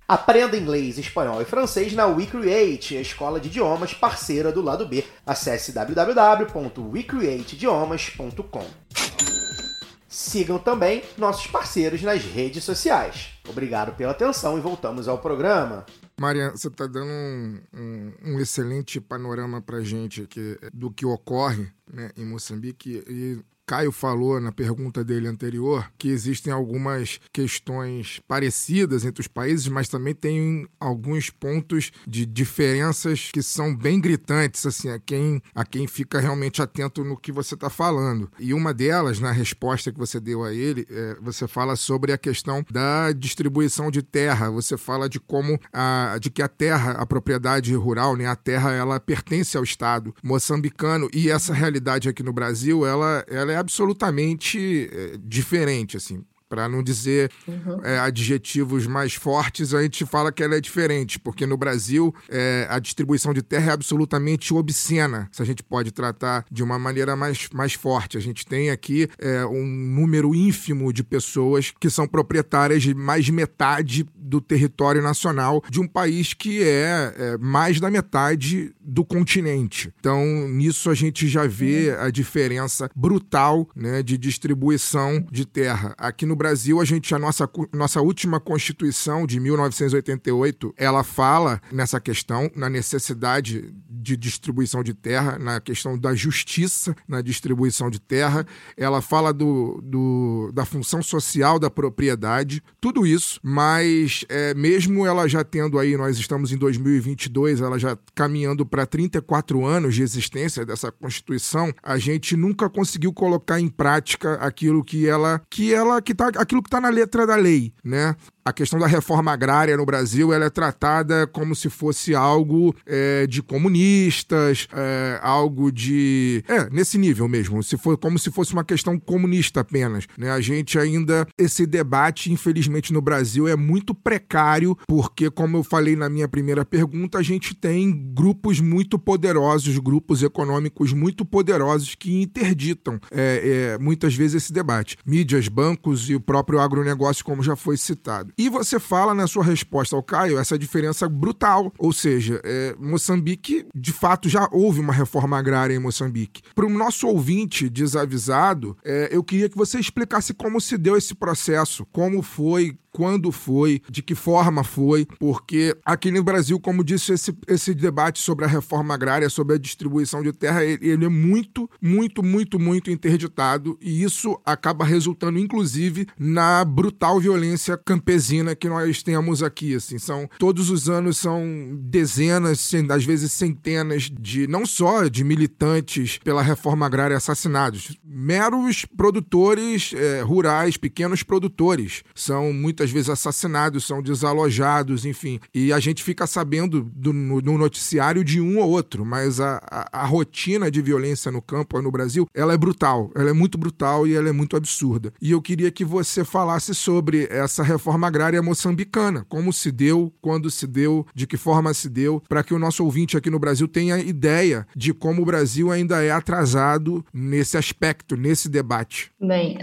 S1: Aprenda inglês, espanhol e francês na WeCreate, a escola de idiomas parceira do lado B. Acesse www.wecreateidiomas.com. Sigam também nossos parceiros nas redes sociais. Obrigado pela atenção e voltamos ao programa.
S5: Maria, você está dando um, um, um, excelente panorama para gente aqui do que ocorre né, em Moçambique e Caio falou na pergunta dele anterior que existem algumas questões parecidas entre os países, mas também tem alguns pontos de diferenças que são bem gritantes, assim, a quem, a quem fica realmente atento no que você está falando. E uma delas, na resposta que você deu a ele, é, você fala sobre a questão da distribuição de terra. Você fala de como a, de que a terra, a propriedade rural, né, a terra, ela pertence ao Estado moçambicano e essa realidade aqui no Brasil, ela, ela é absolutamente é, diferente, assim para não dizer uhum. é, adjetivos mais fortes, a gente fala que ela é diferente, porque no Brasil é, a distribuição de terra é absolutamente obscena, se a gente pode tratar de uma maneira mais, mais forte. A gente tem aqui é, um número ínfimo de pessoas que são proprietárias de mais de metade do território nacional de um país que é, é mais da metade do continente. Então, nisso a gente já vê uhum. a diferença brutal né, de distribuição de terra. Aqui no Brasil, a gente, a nossa, nossa última Constituição de 1988, ela fala nessa questão, na necessidade de distribuição de terra, na questão da justiça na distribuição de terra, ela fala do, do da função social da propriedade, tudo isso, mas é, mesmo ela já tendo aí, nós estamos em 2022, ela já caminhando para 34 anos de existência dessa Constituição, a gente nunca conseguiu colocar em prática aquilo que ela que ela que tá aquilo que está na letra da lei, né? A questão da reforma agrária no Brasil ela é tratada como se fosse algo é, de comunistas, é, algo de. É, nesse nível mesmo, se for como se fosse uma questão comunista apenas. Né? A gente ainda. Esse debate, infelizmente, no Brasil é muito precário, porque, como eu falei na minha primeira pergunta, a gente tem grupos muito poderosos, grupos econômicos muito poderosos que interditam é, é muitas vezes esse debate. Mídias, bancos e o próprio agronegócio, como já foi citado. E você fala na sua resposta ao Caio essa diferença brutal, ou seja, é, Moçambique, de fato, já houve uma reforma agrária em Moçambique. Para o nosso ouvinte desavisado, é, eu queria que você explicasse como se deu esse processo, como foi, quando foi, de que forma foi, porque aqui no Brasil, como disse, esse, esse debate sobre a reforma agrária, sobre a distribuição de terra, ele, ele é muito, muito, muito, muito interditado e isso acaba resultando, inclusive, na brutal violência campesina que nós temos aqui. Assim, são todos os anos são dezenas, às vezes centenas de não só de militantes pela reforma agrária assassinados, meros produtores é, rurais, pequenos produtores, são muitas muitas vezes assassinados, são desalojados, enfim. E a gente fica sabendo do, no, no noticiário de um ou outro, mas a, a, a, rotina de violência no campo no Brasil, ela é brutal, ela é muito brutal e ela é muito absurda. E eu queria que você falasse sobre essa reforma agrária moçambicana, como se deu, quando se deu, de que forma se deu, para que o nosso ouvinte aqui no Brasil tenha ideia de como o Brasil ainda é atrasado nesse aspecto, nesse debate.
S3: Bem,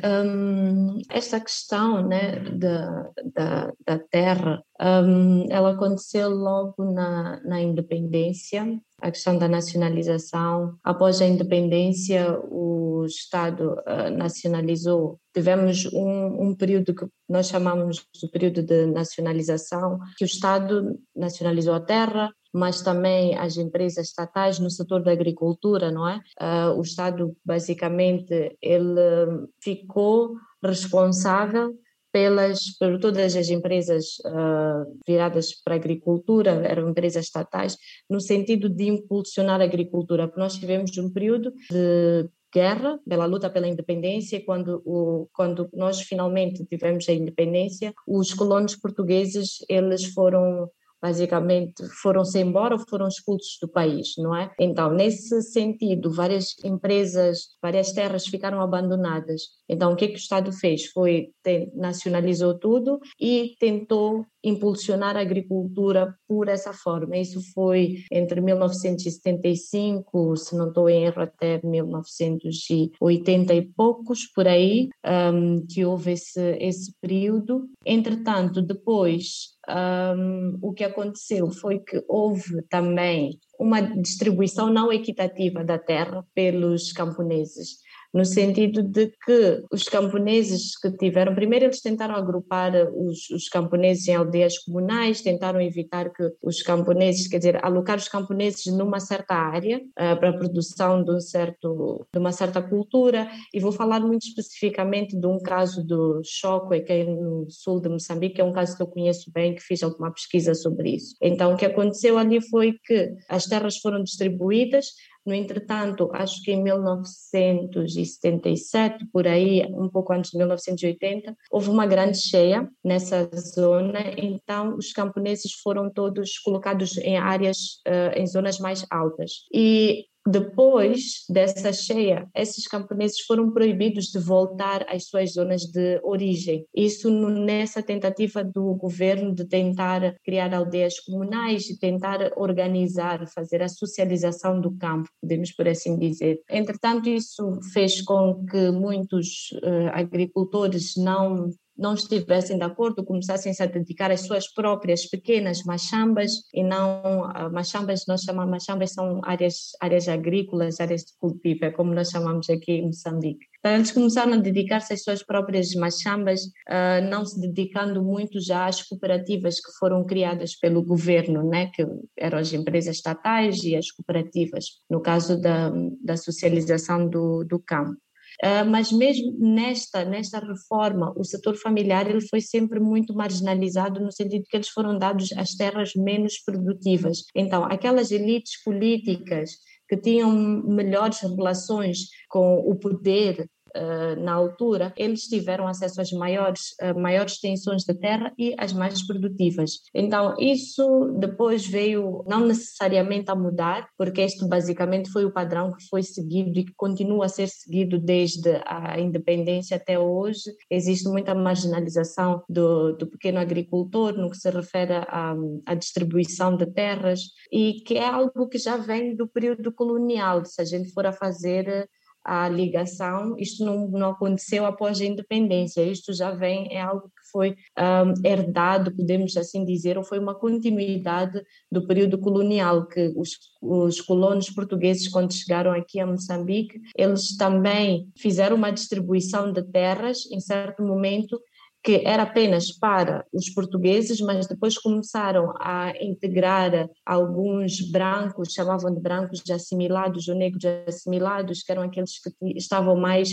S3: esta questão né, da, da, da terra, um, ela aconteceu logo na, na independência, a questão da nacionalização. Após a independência, o Estado uh, nacionalizou. Tivemos um, um, período que nós chamamos de período de nacionalização, que o Estado nacionalizou a terra, mas também as empresas estatais no setor da agricultura, não é? Uh, o Estado, basicamente, ele ficou responsável pelas por todas as empresas uh, viradas para a agricultura, eram empresas estatais, no sentido de impulsionar a agricultura, porque nós tivemos um período de guerra, pela luta pela independência, quando, o, quando nós finalmente tivemos a independência, os colonos portugueses, eles foram basicamente foram-se embora ou foram expulsos do país, não é? Então, nesse sentido, várias empresas, várias terras ficaram abandonadas. Então, o que, é que o Estado fez? Foi, nacionalizou tudo e tentou impulsionar a agricultura por essa forma. Isso foi entre 1975, se não estou em erro, até 1980 e poucos, por aí, um, que houve esse, esse período. Entretanto, depois, um, o que aconteceu foi que houve também uma distribuição não equitativa da terra pelos camponeses. No sentido de que os camponeses que tiveram, primeiro eles tentaram agrupar os, os camponeses em aldeias comunais, tentaram evitar que os camponeses, quer dizer, alocar os camponeses numa certa área uh, para a produção de, um certo, de uma certa cultura, e vou falar muito especificamente de um caso do Choco, que é no sul de Moçambique, que é um caso que eu conheço bem, que fiz alguma pesquisa sobre isso. Então, o que aconteceu ali foi que as terras foram distribuídas, no entretanto, acho que em 1977, por aí, um pouco antes de 1980, houve uma grande cheia nessa zona, então os camponeses foram todos colocados em áreas, uh, em zonas mais altas. E depois dessa cheia, esses camponeses foram proibidos de voltar às suas zonas de origem. Isso nessa tentativa do governo de tentar criar aldeias comunais e tentar organizar, fazer a socialização do campo, podemos por assim dizer. Entretanto, isso fez com que muitos uh, agricultores não não estivessem de acordo, começassem -se a dedicar às suas próprias pequenas machambas e não uh, machambas, nós chamamos machambas são áreas, áreas agrícolas, áreas de cultivo, é como nós chamamos aqui em Moçambique. Então, eles começaram a dedicar-se às suas próprias machambas, uh, não se dedicando muito já às cooperativas que foram criadas pelo governo, né, que eram as empresas estatais e as cooperativas, no caso da, da socialização do, do campo. Uh, mas mesmo nesta nesta reforma o setor familiar ele foi sempre muito marginalizado no sentido que eles foram dados as terras menos produtivas. Então aquelas elites políticas que tinham melhores relações com o poder uh, na altura, eles tiveram acesso às maiores, uh, maiores extensões de terra e às mais produtivas. Então, isso depois veio não necessariamente a mudar, porque este basicamente foi o padrão que foi seguido e que continua a ser seguido desde a independência até hoje. Existe muita marginalização do, do pequeno agricultor no que se refere à, à distribuição de terras e que é algo que já vem do período colonial. Se a gente for a fazer a ligação, isto não, não aconteceu após a independência, isto já vem, é algo que foi um, herdado, podemos assim dizer, ou foi uma continuidade do período colonial, que os, os colonos portugueses, quando chegaram aqui a Moçambique, eles também fizeram uma distribuição de terras, em certo momento, que era apenas para os portugueses, mas depois começaram a integrar alguns brancos, chamavam de brancos de assimilados ou negros de assimilados, que eram aqueles que estavam mais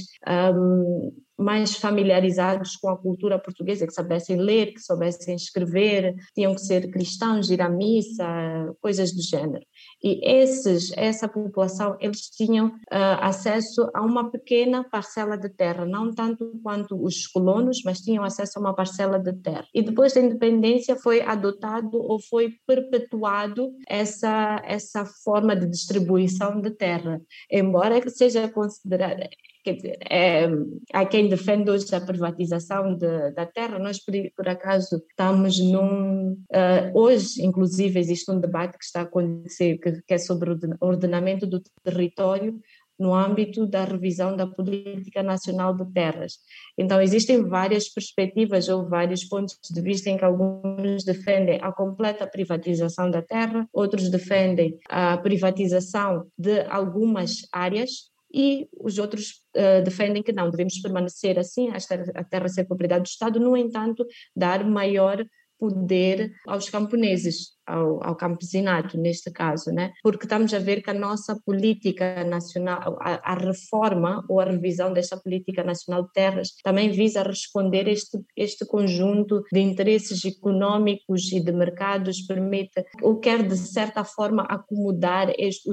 S3: um, mais familiarizados com a cultura portuguesa, que soubessem ler, que soubessem escrever, tinham que ser cristãos, ir à missa, coisas do gênero. E esses, essa população, eles tinham uh, acesso a uma pequena parcela de terra, não tanto quanto os colonos, mas tinham acesso a uma parcela de terra. E depois da independência foi adotado ou foi perpetuado essa, essa forma de distribuição de terra, embora seja considerada Quer dizer, é, há quem defende hoje a privatização de, da terra. Nós, por, por, acaso, estamos num. Uh, hoje, inclusive, existe um debate que está a acontecer, que, que é sobre o ordenamento do território no âmbito da revisão da política nacional de terras. Então, existem várias perspectivas ou vários pontos de vista em que alguns defendem a completa privatização da terra, outros defendem a privatização de algumas áreas, e os outros uh, defendem que não, devemos permanecer assim, a terra, a terra ser propriedade do Estado, no entanto, dar maior poder aos camponeses, ao, ao, campesinato, neste caso, né? porque estamos a ver que a nossa política nacional, a, a, reforma ou a revisão desta política nacional de terras também visa responder este, este conjunto de interesses económicos e de mercados, permite, ou quer de certa forma acomodar este,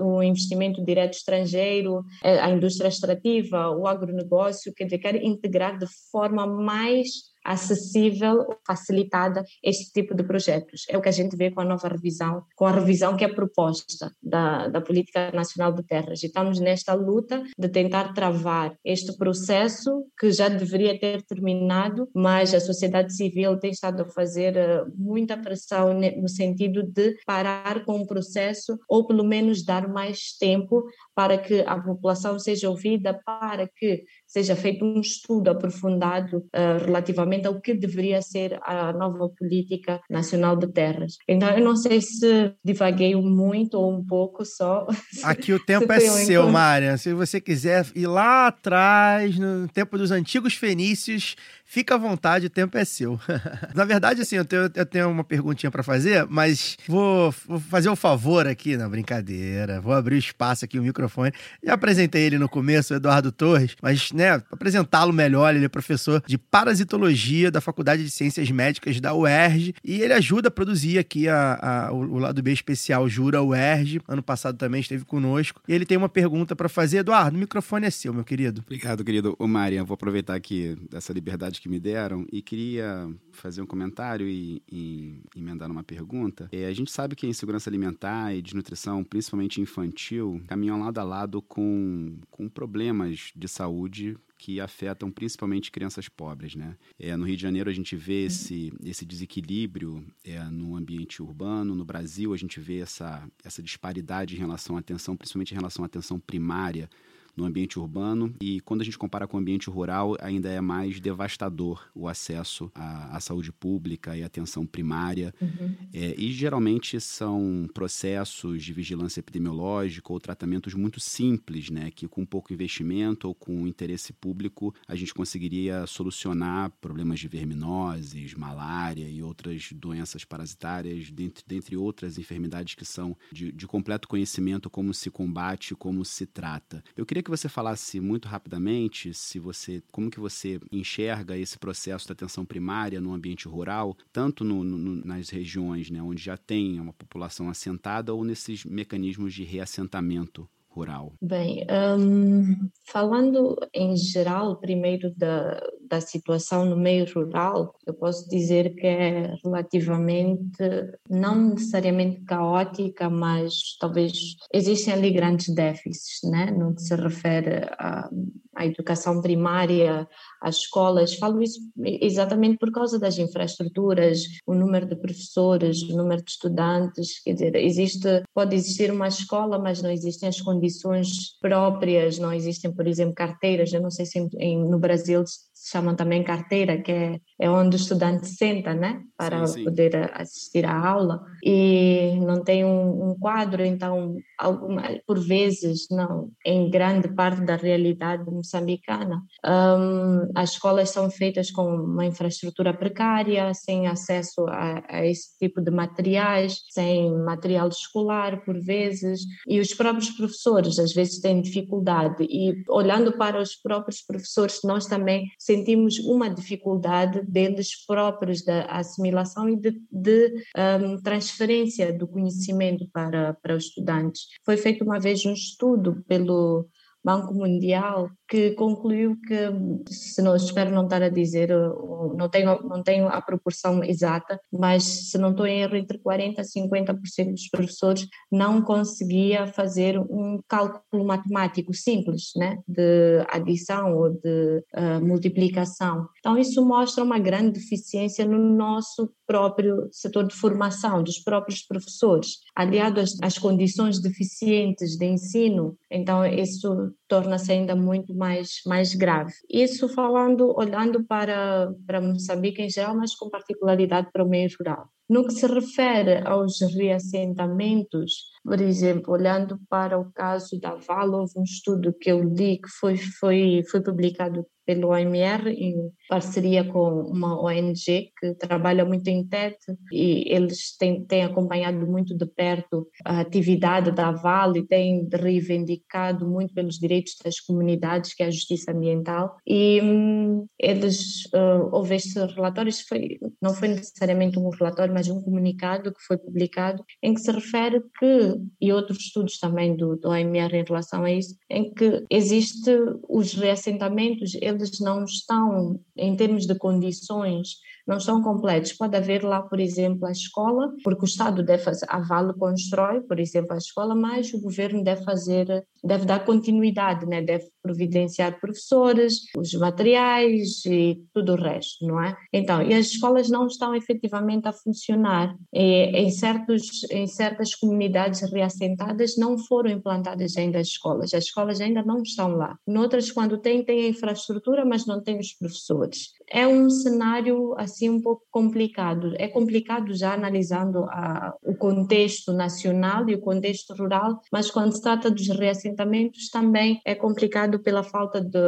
S3: o investimento direto estrangeiro, eh, a indústria extrativa, o agronegócio, quer dizer, quer integrar de forma mais acessível, facilitada este tipo de projetos. É o que a gente vê com a nova revisão, com a revisão que é proposta da, da Política Nacional de Terras. E estamos nesta luta de tentar travar este processo que já deveria ter terminado, mas a sociedade civil tem estado a fazer eh, muita pressão no sentido de parar com o processo ou pelo menos dar mais tempo para que a população seja ouvida, para que seja feito um estudo aprofundado uh, relativamente ao que deveria ser a nova política nacional de terras. Então, eu não sei se divaguei muito ou um pouco só.
S1: Aqui o tempo é seu, Mária. Se você quiser ir lá atrás, no tempo dos antigos fenícios, Fica à vontade, o tempo é seu. Na verdade, assim, eu tenho, eu tenho uma perguntinha para fazer, mas vou, vou, fazer um favor aqui na brincadeira. Vou abrir o espaço aqui, o microfone. Já apresentei ele no começo, o Eduardo Torres, mas, né, apresentá-lo melhor, ele é professor de parasitologia da Faculdade de Ciências Médicas da UERJ e ele ajuda a produzir aqui a, a o, o, lado B especial Jura UERJ. Ano passado também esteve conosco. E ele tem uma pergunta para fazer. Eduardo, o microfone é seu, meu querido.
S2: Obrigado, querido. Ô, Maria, vou aproveitar aqui dessa liberdade oportunidade que me deram e queria fazer um comentário e, e emendar uma pergunta. É, a gente sabe que a insegurança alimentar e desnutrição, principalmente infantil, caminham lado a lado com, com problemas de saúde que afetam principalmente crianças pobres, né? É, no Rio de Janeiro a gente vê esse, esse desequilíbrio é, no ambiente urbano, no Brasil a gente vê essa, essa disparidade em relação à atenção, principalmente em relação à atenção primária no ambiente urbano e quando a gente compara com o ambiente rural ainda é mais devastador o acesso à, à saúde pública e atenção primária uhum. é, e geralmente são processos de vigilância epidemiológica ou tratamentos muito simples, né, que com pouco investimento ou com interesse público a gente conseguiria solucionar problemas de verminoses, malária e outras doenças parasitárias, dentre, dentre outras enfermidades que são de, de completo conhecimento como se combate, como se trata. Eu queria que você falasse muito rapidamente se você, como que você enxerga esse processo da atenção primária no ambiente rural, tanto no, no, nas regiões né, onde já tem uma população assentada ou nesses mecanismos de reassentamento rural?
S3: Bem, um, falando em geral, primeiro da, da situação no meio rural, eu posso dizer que é relativamente, não necessariamente caótica, mas talvez existem ali grandes déficits, né? no que se refere à, à educação primária, às escolas. Falo isso exatamente por causa das infraestruturas, o número de professores, o número de estudantes, quer dizer, existe, pode existir uma escola, mas não existem as condições próprias, não existem, por exemplo, carteiras, eu não sei se em, no Brasil chamam também carteira, que é, é onde o estudante senta, né, para sim, sim. poder assistir à aula, e não tem um, um, quadro, então, alguma, por vezes, não, em grande parte da realidade moçambicana, um, as escolas são feitas com uma infraestrutura precária, sem acesso a, a esse tipo de materiais, sem material escolar, por vezes, e os próprios professores, às vezes, têm dificuldade, e olhando para os próprios professores, nós também sentimos uma dificuldade deles próprios da assimilação e de, de um, transferência do conhecimento para, para os estudantes. Foi feito uma vez um estudo pelo Banco Mundial que concluiu que, se não espero não estar a dizer, não tenho, não tenho a proporção exata, mas se não estou em erro, entre 40% a 50% dos professores não conseguia fazer um cálculo matemático simples, né, de adição ou de uh, multiplicação. Então, isso mostra uma grande deficiência no nosso próprio setor de formação, dos próprios professores, aliado às, às condições deficientes de ensino, então isso torna-se ainda muito mais, mais grave. Isso falando, olhando para, para Moçambique em geral, mas com particularidade para o meio rural. No que se refere aos reassentamentos, por exemplo, olhando para o caso da Val, houve um estudo que eu li que foi, foi, foi publicado pelo OMR em parceria com uma ONG que trabalha muito em TED e eles têm, têm acompanhado muito de perto a atividade da Vale têm reivindicado muito pelos direitos das comunidades, que é a justiça ambiental. E hum, eles, uh, houve este relatório, foi, não foi necessariamente um relatório, mas um comunicado que foi publicado em que se refere que, e outros estudos também do, do OMR em relação a isso, em que existe os reassentamentos, eles não estão, em termos de condições, não estão completos. Pode haver lá, por exemplo, a escola, porque o Estado deve fazer, a Vale constrói, por exemplo, a escola, mas o governo deve fazer, deve dar continuidade, né? deve providenciar professores, os materiais e tudo o resto, não é? Então, e as escolas não estão efetivamente a funcionar. E, em, certos, em certas comunidades reassentadas não foram implantadas ainda as escolas, as escolas ainda não estão lá. Noutras, quando têm, têm a infraestrutura, mas não têm os professores. É um cenário assim um pouco complicado. É complicado já analisando a, o contexto nacional e o contexto rural, mas quando se trata dos reassentamentos também é complicado pela falta de,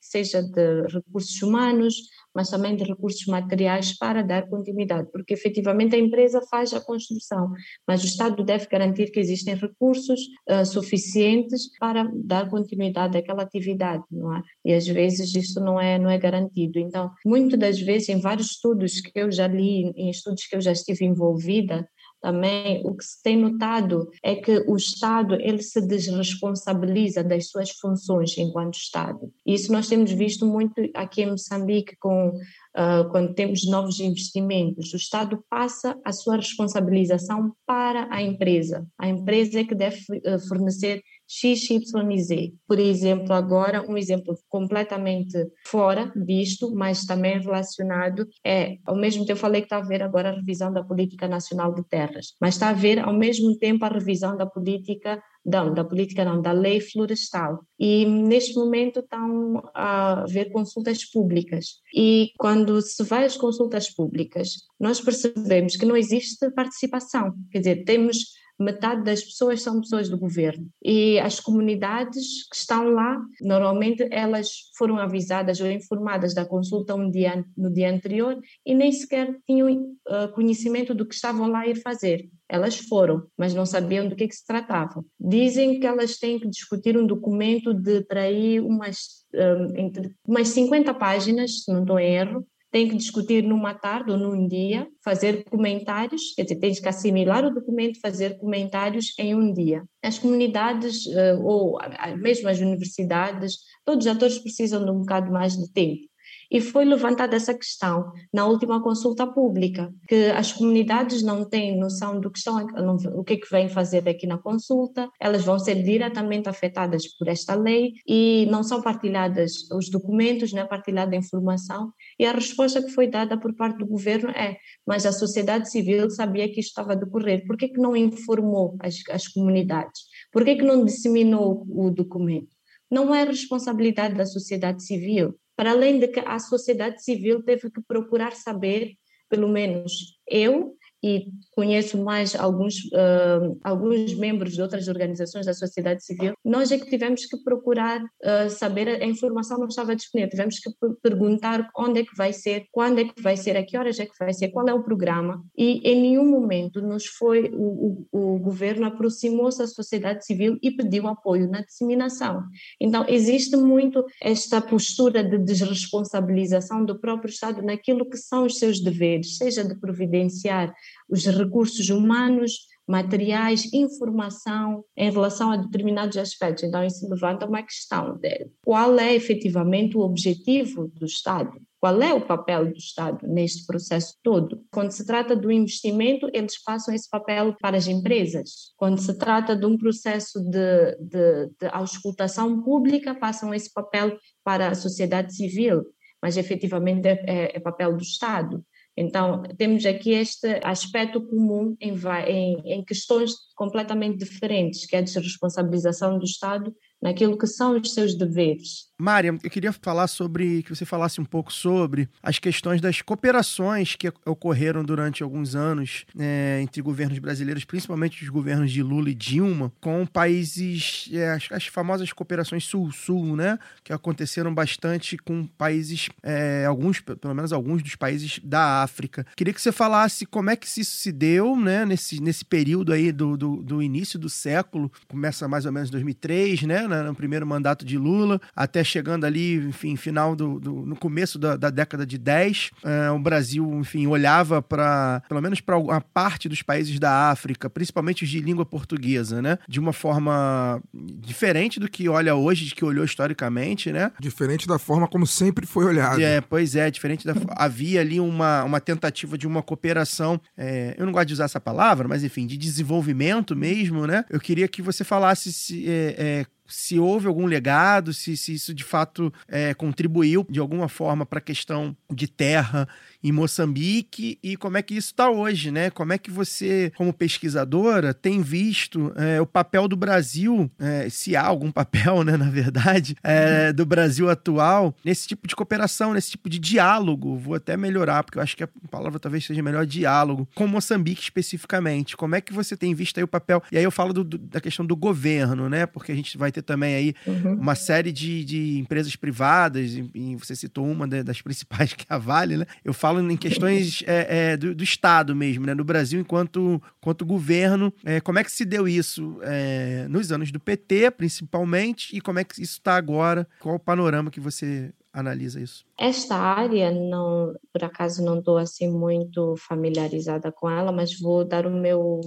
S3: seja de recursos humanos, mas também de recursos materiais para dar continuidade, porque efetivamente a empresa faz a construção, mas o Estado deve garantir que existem recursos uh, suficientes para dar continuidade àquela atividade, não é? E às vezes isso não é não é garantido. Então, muitas das vezes em vários estudos que eu já li, em estudos que eu já estive envolvida, também o que se tem notado é que o Estado ele se desresponsabiliza das suas funções enquanto Estado. Isso nós temos visto muito aqui em Moçambique com uh, quando temos novos investimentos. O Estado passa a sua responsabilização para a empresa. A empresa é que deve uh, fornecer X, Y e Z. Por exemplo, agora, um exemplo completamente fora disto, mas também relacionado, é, ao mesmo tempo, eu falei que está a ver agora a revisão da Política Nacional de Terras, mas está a ver, ao mesmo tempo, a revisão da política não, da política não, da lei florestal. E neste momento estão a haver consultas públicas. E quando se vai às consultas públicas, nós percebemos que não existe participação. Quer dizer, temos metade das pessoas são pessoas do governo. E as comunidades que estão lá, normalmente elas foram avisadas ou informadas da consulta um dia, no dia anterior e nem sequer tinham uh, conhecimento do que estavam lá a ir fazer. Elas foram, mas não sabiam do que, que se tratava. Dizem que elas têm que discutir um documento de para aí umas, um, ah, entre, umas 50 páginas, se não estou em erro, tem que discutir numa tarde ou num dia, fazer comentários, quer dizer, tens que assimilar o documento, fazer comentários em um dia. As comunidades, eh, ou mesmo as universidades, todos os atores precisam de um bocado mais de tempo. E foi levantada essa questão na última consulta pública, que as comunidades não têm noção do que estão, o que é que vêm fazer aqui na consulta, elas vão ser diretamente afetadas por esta lei e não são partilhadas os documentos, não é partilhada a informação. E a resposta que foi dada por parte do governo é: mas a sociedade civil sabia que estava a decorrer, por que, que não informou as, as comunidades? Por que, que não disseminou o documento? Não é responsabilidade da sociedade civil, para além de que a sociedade civil teve que procurar saber, pelo menos eu e conheço mais alguns, uh, alguns membros de outras organizações da sociedade civil, nós é que tivemos que procurar uh, saber, a informação não estava disponível, tivemos que perguntar onde é que vai ser, quando é que vai ser, a que horas é que vai ser, qual é o programa, e em nenhum momento nos foi, o, o, o governo aproximou-se da sociedade civil e pediu apoio na disseminação. Então, existe muito esta postura de desresponsabilização do próprio Estado naquilo que são os seus deveres, seja de providenciar os recursos humanos, materiais, informação em relação a determinados aspectos. Então, isso levanta uma questão de qual é efetivamente o objetivo do Estado, qual é o papel do Estado neste processo todo. Quando se trata do investimento, eles passam esse papel para as empresas. Quando se trata de um processo de, de, de auscultação pública, passam esse papel para a sociedade civil, mas efetivamente é, é papel do Estado. Então, temos aqui este aspecto comum em, em, em, questões completamente diferentes, que é a desresponsabilização do Estado naquilo que são os seus deveres.
S1: Mária, eu queria falar sobre, que você falasse um pouco sobre as questões das cooperações que ocorreram durante alguns anos é, entre governos brasileiros, principalmente os governos de Lula e Dilma, com países, é, as, as, famosas cooperações Sul-Sul, né? Que aconteceram bastante com países, é, alguns, pelo menos alguns dos países da África. Queria que você falasse como é que isso se deu, né? Nesse, nesse período aí do, do, do início do século, começa mais ou menos em 2003, né? No primeiro mandato de Lula, até chegando ali, enfim, final do, do no começo da, da, década de 10, é, o Brasil, enfim, olhava para, pelo menos para uma parte dos países da África, principalmente os de língua portuguesa, né? De uma forma diferente do que olha hoje, de que olhou historicamente, né?
S5: Diferente da forma como sempre foi olhado.
S1: É, pois é, diferente da havia ali uma, uma tentativa de uma cooperação, é, eu não gosto de usar essa palavra, mas enfim, de desenvolvimento mesmo, né? Eu queria que você falasse se, é, é se houve algum legado, se, se isso de fato é, contribuiu de alguma forma para a questão de terra em Moçambique e como é que isso está hoje, né? Como é que você, como pesquisadora, tem visto é, o papel do Brasil, é, se há algum papel, né, na verdade, é, do Brasil atual nesse tipo de cooperação, nesse tipo de diálogo. Vou até melhorar, porque eu acho que a palavra talvez seja melhor diálogo, com Moçambique especificamente. Como é que você tem visto aí o papel? E aí eu falo do, do, da questão do governo, né? Porque a gente vai ter também aí
S3: Uhum.
S1: uma série de, de empresas privadas, e, e você citou uma da- das principais, que é a Vale, né? Eu falo em questões é, é, do, do Estado mesmo, né? No Brasil, enquanto, enquanto governo, é, como é que se deu isso é, nos anos do PT, principalmente, e como é que isso está agora? Qual o panorama que você analisa isso?
S3: Esta área, não, por acaso não estou assim muito familiarizada com ela, mas vou dar o meu,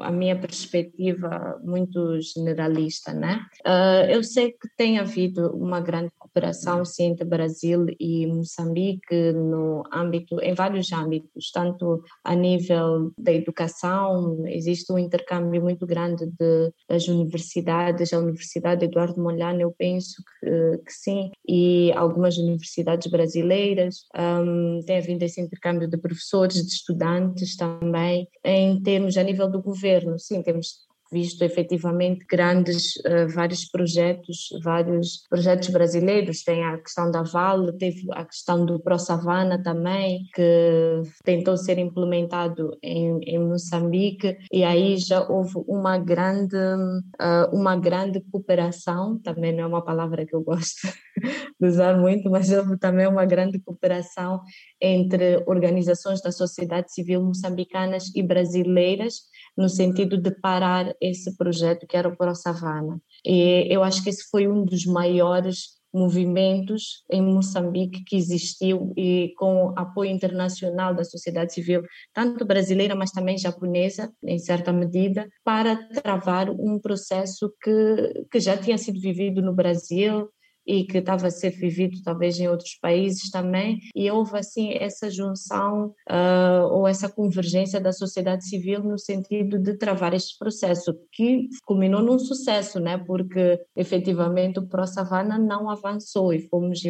S3: a minha perspectiva muito generalista, né? Ah, eu sei que tem havido uma grande cooperação sim, entre Brasil e Moçambique no âmbito, em vários âmbitos, tanto a nível da educação, existe um intercâmbio muito grande de, das universidades, a Universidade Eduardo Mondlane, eu penso que, que sim, e algumas universidades brasileiras, um, tem havido esse intercâmbio de professores, de estudantes também, em termos a nível do governo, sim, temos visto efetivamente grandes, uh, vários projetos, vários projetos brasileiros, tem a questão da Vale, teve a questão do Pro Savana também, que tentou ser implementado em, em Moçambique, e aí já houve uma grande, uh, uma grande cooperação, também não é uma palavra que eu gosto de usar muito, mas houve também uma grande cooperação entre organizações da sociedade civil moçambicanas e brasileiras, no sentido de parar esse projeto que era o Pro Savana. E eu acho que esse foi um dos maiores movimentos em Moçambique que existiu e com apoio internacional da sociedade civil, tanto brasileira, mas também japonesa, em certa medida, para travar um processo que, que já tinha sido vivido no Brasil, e que estava a ser vivido talvez em outros países também, e houve assim essa junção uh, ou essa convergência da sociedade civil no sentido de travar este processo, que culminou num sucesso, né? porque efetivamente o Pro Savana não avançou e fomos,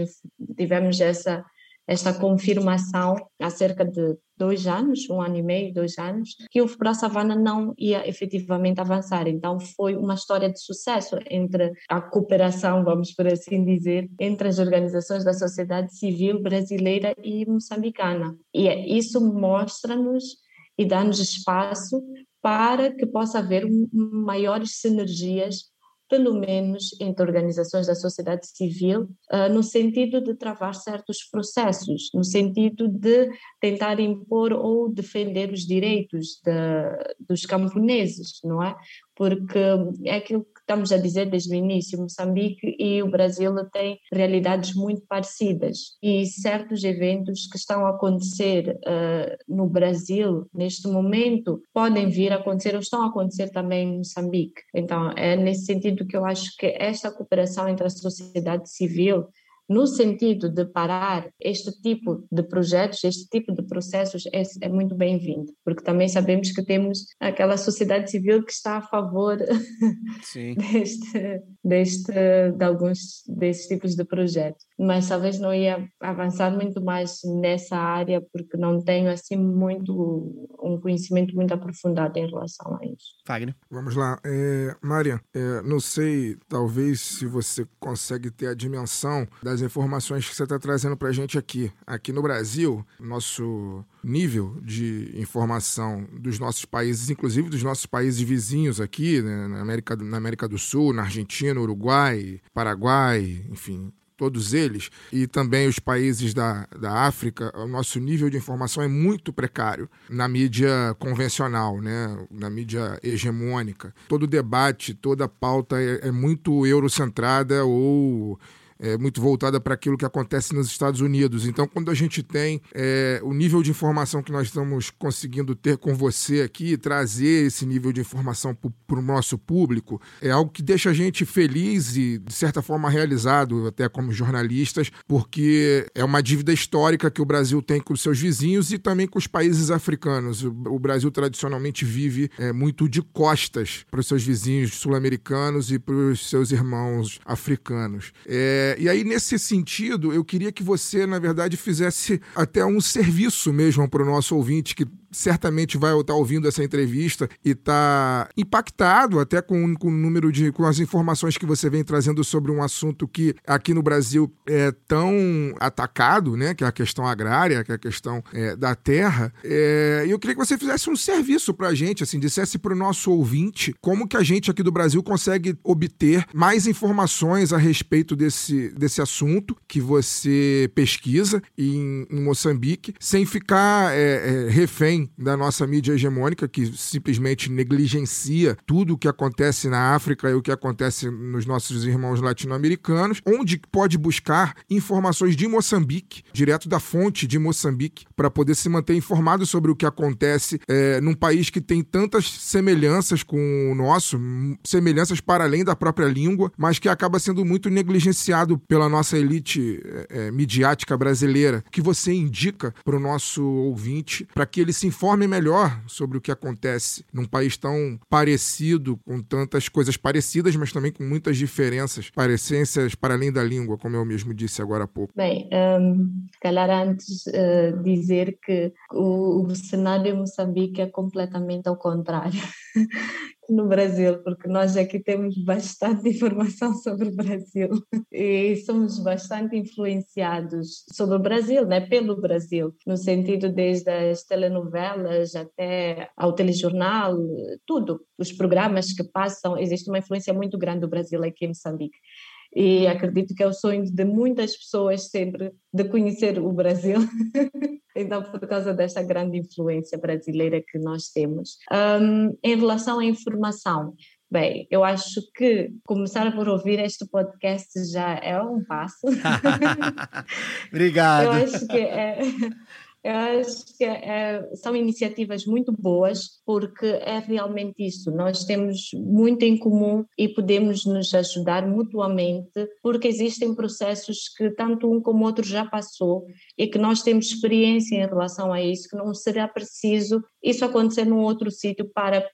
S3: tivemos essa esta confirmação há cerca de dois anos, um ano e meio, dois anos, que o Pro Savana não ia efetivamente avançar. Então foi uma história de sucesso entre a cooperação, vamos por assim dizer, entre as organizações da sociedade civil brasileira e moçambicana. E isso mostra-nos e dá-nos espaço para que possa haver maiores sinergias pelo menos entre organizações da sociedade civil, uh, no sentido de travar certos processos, no sentido de tentar impor ou defender os direitos de, dos camponeses, não é? Porque é aquilo estamos a dizer desde o início, Moçambique e o Brasil têm realidades muito parecidas e certos eventos que estão a acontecer uh, no Brasil neste momento podem vir a acontecer ou estão a acontecer também em Moçambique. Então é nesse sentido que eu acho que esta cooperação entre a sociedade civil no sentido de parar este tipo de projetos, este tipo de processos é, é muito bem-vindo, porque também sabemos que temos aquela sociedade civil que está a favor deste, deste, de alguns desses tipos de projetos. Mas talvez não ia avançar muito mais nessa área, porque não tenho assim muito um conhecimento muito aprofundado em relação a isso.
S1: Wagner.
S5: Vamos lá. É, Mária, é, não sei, talvez se você consegue ter a dimensão das informações que você está trazendo para a gente aqui. Aqui no Brasil, nosso nível de informação dos nossos países, inclusive dos nossos países vizinhos aqui, né, na, América, na América do Sul, na Argentina, Uruguai, Paraguai, enfim, todos eles, e também os países da, da África, o nosso nível de informação é muito precário na mídia convencional, né? na mídia hegemônica. Todo debate, toda pauta é, é muito eurocentrada ou é, muito voltada para aquilo que acontece nos Estados Unidos. Então, quando a gente tem é, o nível de informação que nós estamos conseguindo ter com você aqui, trazer esse nível de informação para o nosso público, é algo que deixa a gente feliz e, de certa forma, realizado, até como jornalistas, porque é uma dívida histórica que o Brasil tem com os seus vizinhos e também com os países africanos. O Brasil tradicionalmente vive é, muito de costas para os seus vizinhos sul-americanos e para os seus irmãos africanos. É, e aí, nesse sentido, eu queria que você, na verdade, fizesse até um serviço mesmo para o nosso ouvinte que certamente vai estar ouvindo essa entrevista e está impactado até com, com o número de com as informações que você vem trazendo sobre um assunto que aqui no Brasil é tão atacado, né? Que é a questão agrária, que é a questão é, da terra. É, eu queria que você fizesse um serviço para a gente, assim, dissesse para o nosso ouvinte como que a gente aqui do Brasil consegue obter mais informações a respeito desse, desse assunto que você pesquisa em, em Moçambique, sem ficar é, é da nossa mídia hegemônica, que simplesmente negligencia tudo o que acontece na África e o que acontece nos nossos irmãos latino-americanos, onde pode buscar informações de Moçambique, direto da fonte de Moçambique, para poder se manter informado sobre o que acontece é, num país que tem tantas semelhanças com o nosso, semelhanças para além da própria língua, mas que acaba sendo muito negligenciado pela nossa elite é, midiática brasileira, que você indica para o nosso ouvinte, para que ele se informe melhor sobre o que acontece num país tão parecido, com tantas coisas parecidas, mas também com muitas diferenças, parecências para além da língua, como eu mesmo disse agora há pouco.
S3: Bem, um, calhar antes uh, dizer que o, o cenário em Moçambique é completamente ao contrário no Brasil, porque nós aqui temos bastante informação sobre o Brasil. E somos bastante influenciados sobre o Brasil, né, pelo Brasil, no sentido desde as telenovelas até ao telejornal, tudo, os programas que passam, existe uma influência muito grande do Brasil aqui em Moçambique e acredito que é o sonho de muitas pessoas sempre de conhecer o Brasil. então, por causa desta grande influência brasileira que nós temos. Um, em relação à informação, Bem, eu acho que começar por ouvir este podcast já é um passo.
S1: Obrigado.
S3: Eu acho que é, eu acho que é, são iniciativas muito boas, porque é realmente isso. Nós temos muito em comum e podemos nos ajudar mutuamente, porque existem processos que tanto um como outro já passou e que nós temos experiência em relação a isso, que não será preciso isso acontecer num outro sítio para,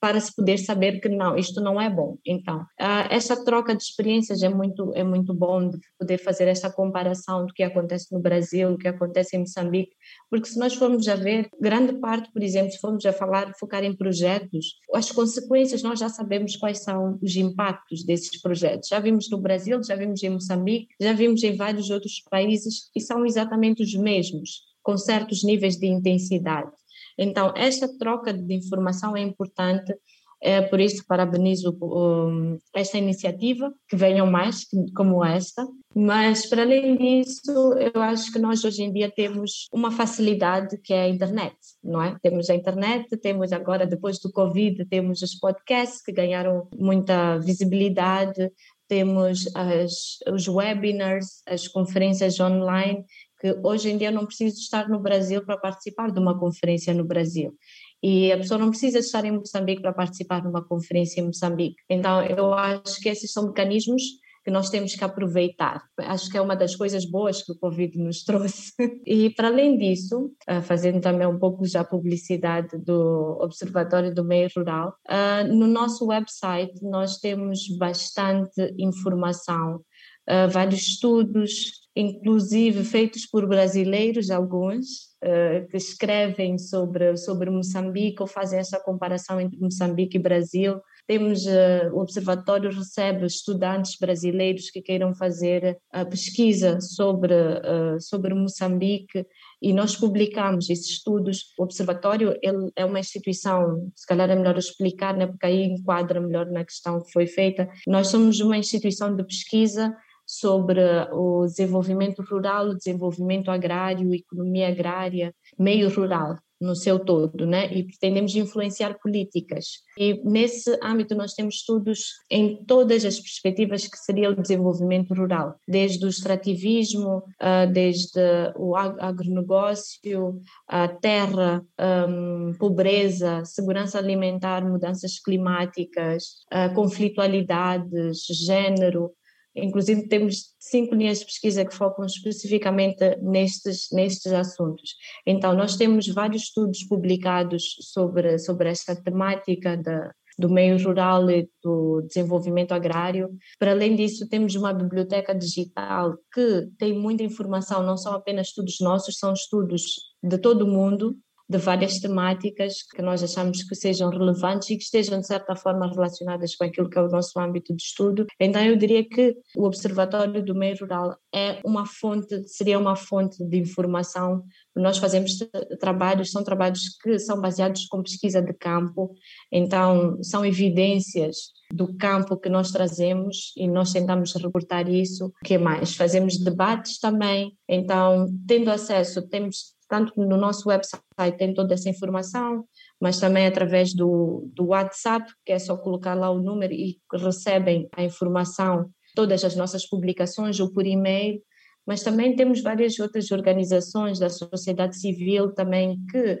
S3: para se poder saber que não, isto não é bom. Então, essa troca de experiências é muito, é muito bom de poder fazer essa comparação do que acontece no Brasil, do que acontece em Moçambique, porque se nós formos a ver, grande parte, por exemplo, se formos a falar, focar em projetos, as consequências nós já sabemos quais são os impactos desses projetos. Já vimos no Brasil, já vimos em Moçambique, já vimos em vários outros países e são exatamente os mesmos, com certos níveis de intensidade. Então, esta troca de informação é importante é por isso parabenizo um, esta iniciativa, que venham mais como esta, mas para além disso, eu acho que nós hoje em dia temos uma facilidade que é a internet, não é? Temos a internet, temos agora depois do Covid, temos os podcasts que ganharam muita visibilidade, temos as, os webinars, as conferências online, que hoje em dia não preciso estar no Brasil para participar de uma conferência no Brasil. E a pessoa não precisa estar em Moçambique para participar de uma conferência em Moçambique. Então, eu acho que esses são mecanismos que nós temos que aproveitar. Acho que é uma das coisas boas que o Covid nos trouxe. E, para além disso, ah, fazendo também um pouco já publicidade do Observatório do Meio Rural, ah, no nosso website nós temos bastante informação, ah, vários estudos, inclusive feitos por brasileiros, alguns, uh, que escrevem sobre, sobre Moçambique ou fazem essa comparação entre Moçambique e Brasil. Temos, uh, o Observatório recebe estudantes brasileiros que queiram fazer a pesquisa sobre, uh, sobre Moçambique e nós publicamos esses estudos. O Observatório ele é uma instituição, se calhar é melhor explicar, né, porque aí enquadra melhor na questão que foi feita. Nós somos uma instituição de pesquisa sobre o desenvolvimento rural, o desenvolvimento agrário, economia agrária, meio rural. no seu todo, né? E pretendemos influenciar políticas. E nesse âmbito nós temos estudos em todas as perspectivas que seria o desenvolvimento rural, desde o extrativismo, uh, desde o agronegócio, a terra, um, pobreza, segurança alimentar, mudanças climáticas, uh, conflitualidades, género, Inclusive, temos cinco linhas de pesquisa que focam especificamente nestes, nestes assuntos. Então, nós temos vários estudos publicados sobre, sobre esta temática da, do meio rural e do desenvolvimento agrário. Para além disso, temos uma biblioteca digital que tem muita informação, não são apenas estudos nossos, são estudos de todo o mundo, de várias temáticas que nós achamos que sejam relevantes e que estejam, de certa forma, relacionadas com aquilo que é o nosso âmbito de estudo. Então, eu diria que o Observatório do Meio Rural é uma fonte, seria uma fonte de informação. Nós fazemos trabalhos, são trabalhos que são baseados com pesquisa de campo, então, são evidências do campo que nós trazemos e nós tentamos reportar isso. O que mais? Fazemos debates também, então, tendo acesso, temos tanto no nosso website tem toda essa informação, mas também através do, do WhatsApp, que é só colocar lá o número e recebem a informação, todas as nossas publicações ou por e-mail, mas também temos várias outras organizações da sociedade civil também que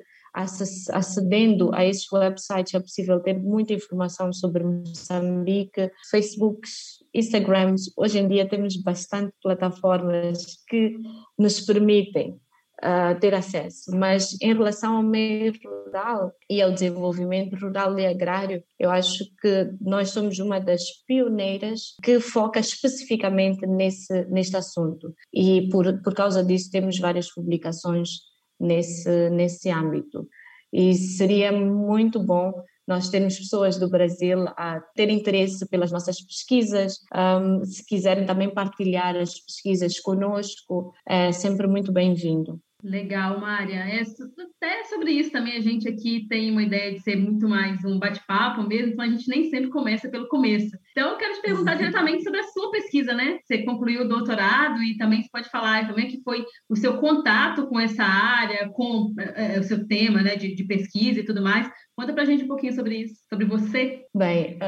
S3: acedendo a esses websites é possível ter muita informação sobre Moçambique, Facebooks, Instagrams. Hoje em dia temos bastante plataformas que nos permitem ter acesso. Mas em relação ao meio rural e ao desenvolvimento rural e agrário, eu acho que nós somos uma das pioneiras que foca especificamente nesse, neste assunto. E por, por causa disso temos várias publicações nesse, nesse âmbito. E seria muito bom nós termos pessoas do Brasil a ter interesse pelas nossas pesquisas, um, se quiserem também partilhar as pesquisas conosco, é sempre muito bem-vindo.
S4: Legal, Mária. É, até sobre isso também a gente aqui tem uma ideia de ser muito mais um bate-papo mesmo, então a gente nem sempre começa pelo começo. Então eu quero te perguntar uhum. diretamente sobre a sua pesquisa, né? Você concluiu o doutorado e também você pode falar também que foi o seu contato com essa área, com é, o seu tema né, de, de pesquisa e tudo mais. Conta para a gente um pouquinho sobre isso, sobre você.
S3: Bem,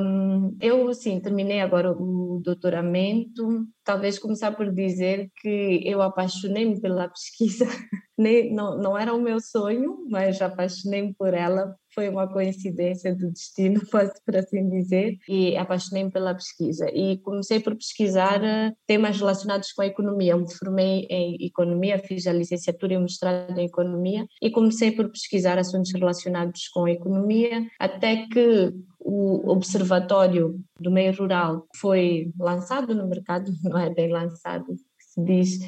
S3: um, eu sim terminei agora o doutoramento. Talvez começar por dizer que eu apaixonei-me pela pesquisa. não, não era o meu sonho, mas apaixonei-me por ela foi uma coincidência do destino, posso por assim dizer, e apaixonei-me pela pesquisa. E comecei por pesquisar eh, temas relacionados com a economia. Eu me formei em economia, fiz a licenciatura e o mestrado em economia, e comecei por pesquisar assuntos relacionados com a economia, até que o Observatório do Meio Rural foi lançado no mercado, não é bem lançado, se diz,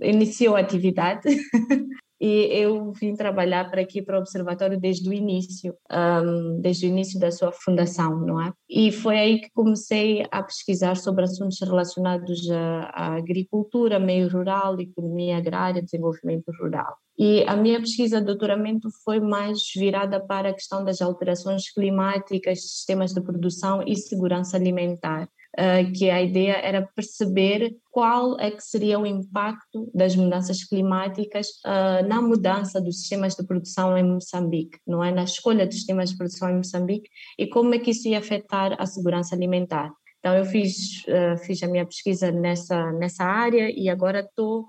S3: iniciou a atividade e eu vim trabalhar para aqui para o observatório desde o início, um, desde o início da sua fundação, não é? E foi aí que comecei a pesquisar sobre assuntos relacionados à, agricultura, meio rural, economia agrária, desenvolvimento rural. E a minha pesquisa de doutoramento foi mais virada para a questão das alterações climáticas, sistemas de produção e segurança alimentar. Uh, que a ideia era perceber qual é que seria o impacto das mudanças climáticas uh, na mudança dos sistemas de produção em Moçambique, não é? Na escolha dos sistemas de produção em Moçambique e como é que isso ia afetar a segurança alimentar. Então eu fiz, uh, fiz a minha pesquisa nessa, nessa área e agora estou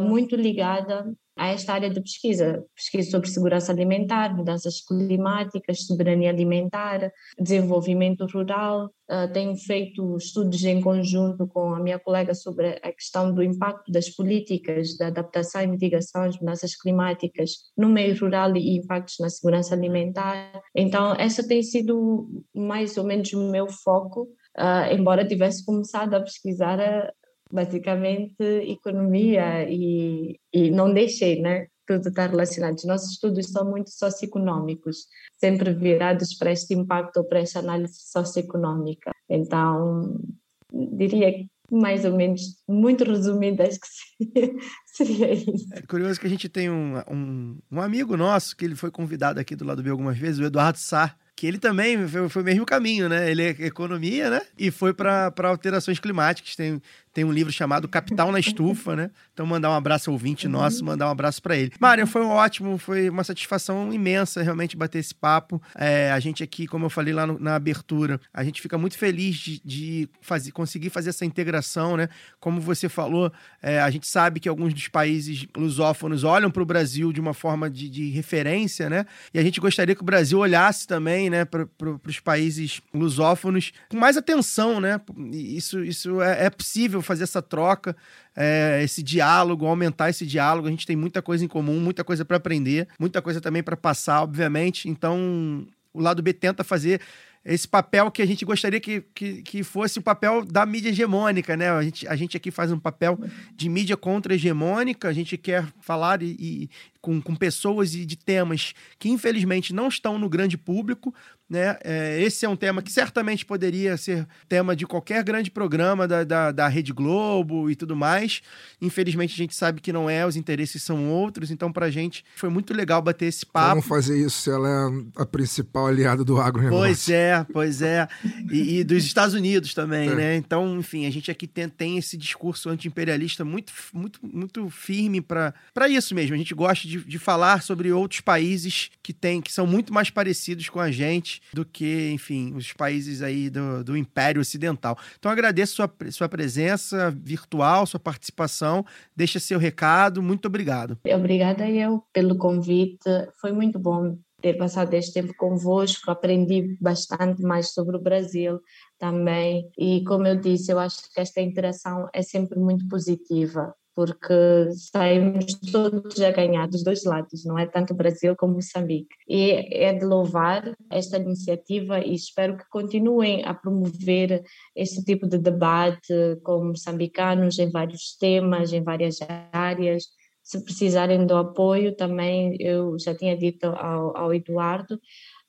S3: muito ligada a esta área de pesquisa, pesquisa sobre segurança alimentar, mudanças climáticas, soberania alimentar, desenvolvimento rural. Uh, tenho feito estudos em conjunto com a minha colega sobre a questão do impacto das políticas de adaptação e mitigação às mudanças climáticas no meio rural e impactos na segurança alimentar. Então, essa tem sido mais ou menos o meu foco, uh, embora tivesse começado a pesquisar basicamente economia e, e não deixei, né? Tudo está relacionado. Os nossos estudos são muito socioeconômicos, sempre virados para este impacto ou para esta análise socioeconômica. Então, diria que mais ou menos, muito resumido, acho que seria, isso.
S1: É curioso que a gente tem um, um, um, amigo nosso, que ele foi convidado aqui do lado B algumas vezes, o Eduardo Sá, que ele também foi, foi o mesmo caminho, né? Ele é economia, né? E foi para alterações climáticas. Tem, tem um livro chamado Capital na Estufa, né? Então mandar um abraço ao ouvinte nosso, mandar um abraço para ele. Marian, foi um ótimo, foi uma satisfação imensa realmente bater esse papo. É, a gente aqui, como eu falei lá no, na abertura, a gente fica muito feliz de, de fazer, conseguir fazer essa integração, né? Como você falou, é, a gente sabe que alguns dos países lusófonos olham para o Brasil de uma forma de, de, referência, né? E a gente gostaria que o Brasil olhasse também, né, para pro, os países lusófonos com mais atenção, né? Isso, isso é, é possível fazer essa troca é, esse diálogo, aumentar esse diálogo. A gente tem muita coisa em comum, muita coisa para aprender, muita coisa também para passar, obviamente. Então, o lado B tenta fazer esse papel que a gente gostaria que, que, que, fosse o papel da mídia hegemônica, né? A gente, a gente aqui faz um papel de mídia contra-hegemônica, a gente quer falar e, e com, com pessoas e de temas que infelizmente não estão no grande público, né? É, esse é um tema que certamente poderia ser tema de qualquer grande programa da, da, da, Rede Globo e tudo mais. Infelizmente, a gente sabe que não é, os interesses são outros. Então, para a gente, foi muito legal bater esse papo.
S5: Vamos fazer isso se ela é a principal aliada do agronegócio.
S1: Pois é, pois é. E, e dos Estados Unidos também, é. né? Então, enfim, a gente aqui tem, tem esse discurso anti-imperialista muito, muito, muito firme para isso mesmo. A gente gosta de, de falar sobre outros países que, tem, que são muito mais parecidos com a gente do que, enfim, os países aí do, do Império Ocidental. Então agradeço sua, sua presença virtual, sua participação. Deixa seu recado. Muito obrigado.
S3: Obrigada eu pelo convite. Foi muito bom ter passado este tempo convosco, aprendi bastante mais sobre o Brasil também. E como eu disse, eu acho que esta interação é sempre muito positiva porque saímos todos a ganhar dos dois lados, não é tanto Brasil como Moçambique. E é de louvar esta iniciativa e espero que continuem a promover este tipo de debate com moçambicanos em vários temas, em várias áreas. Se precisarem do apoio, também eu já tinha dito ao, ao Eduardo,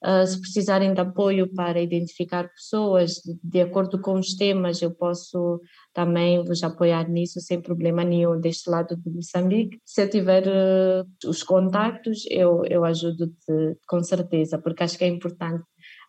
S3: Uh, se precisarem de apoio para identificar pessoas de, de, acordo com os temas, eu posso também vos apoiar nisso sem problema nenhum deste lado de Moçambique. Se eu tiver uh, os contactos, eu, eu ajudo-te com certeza, porque acho que é importante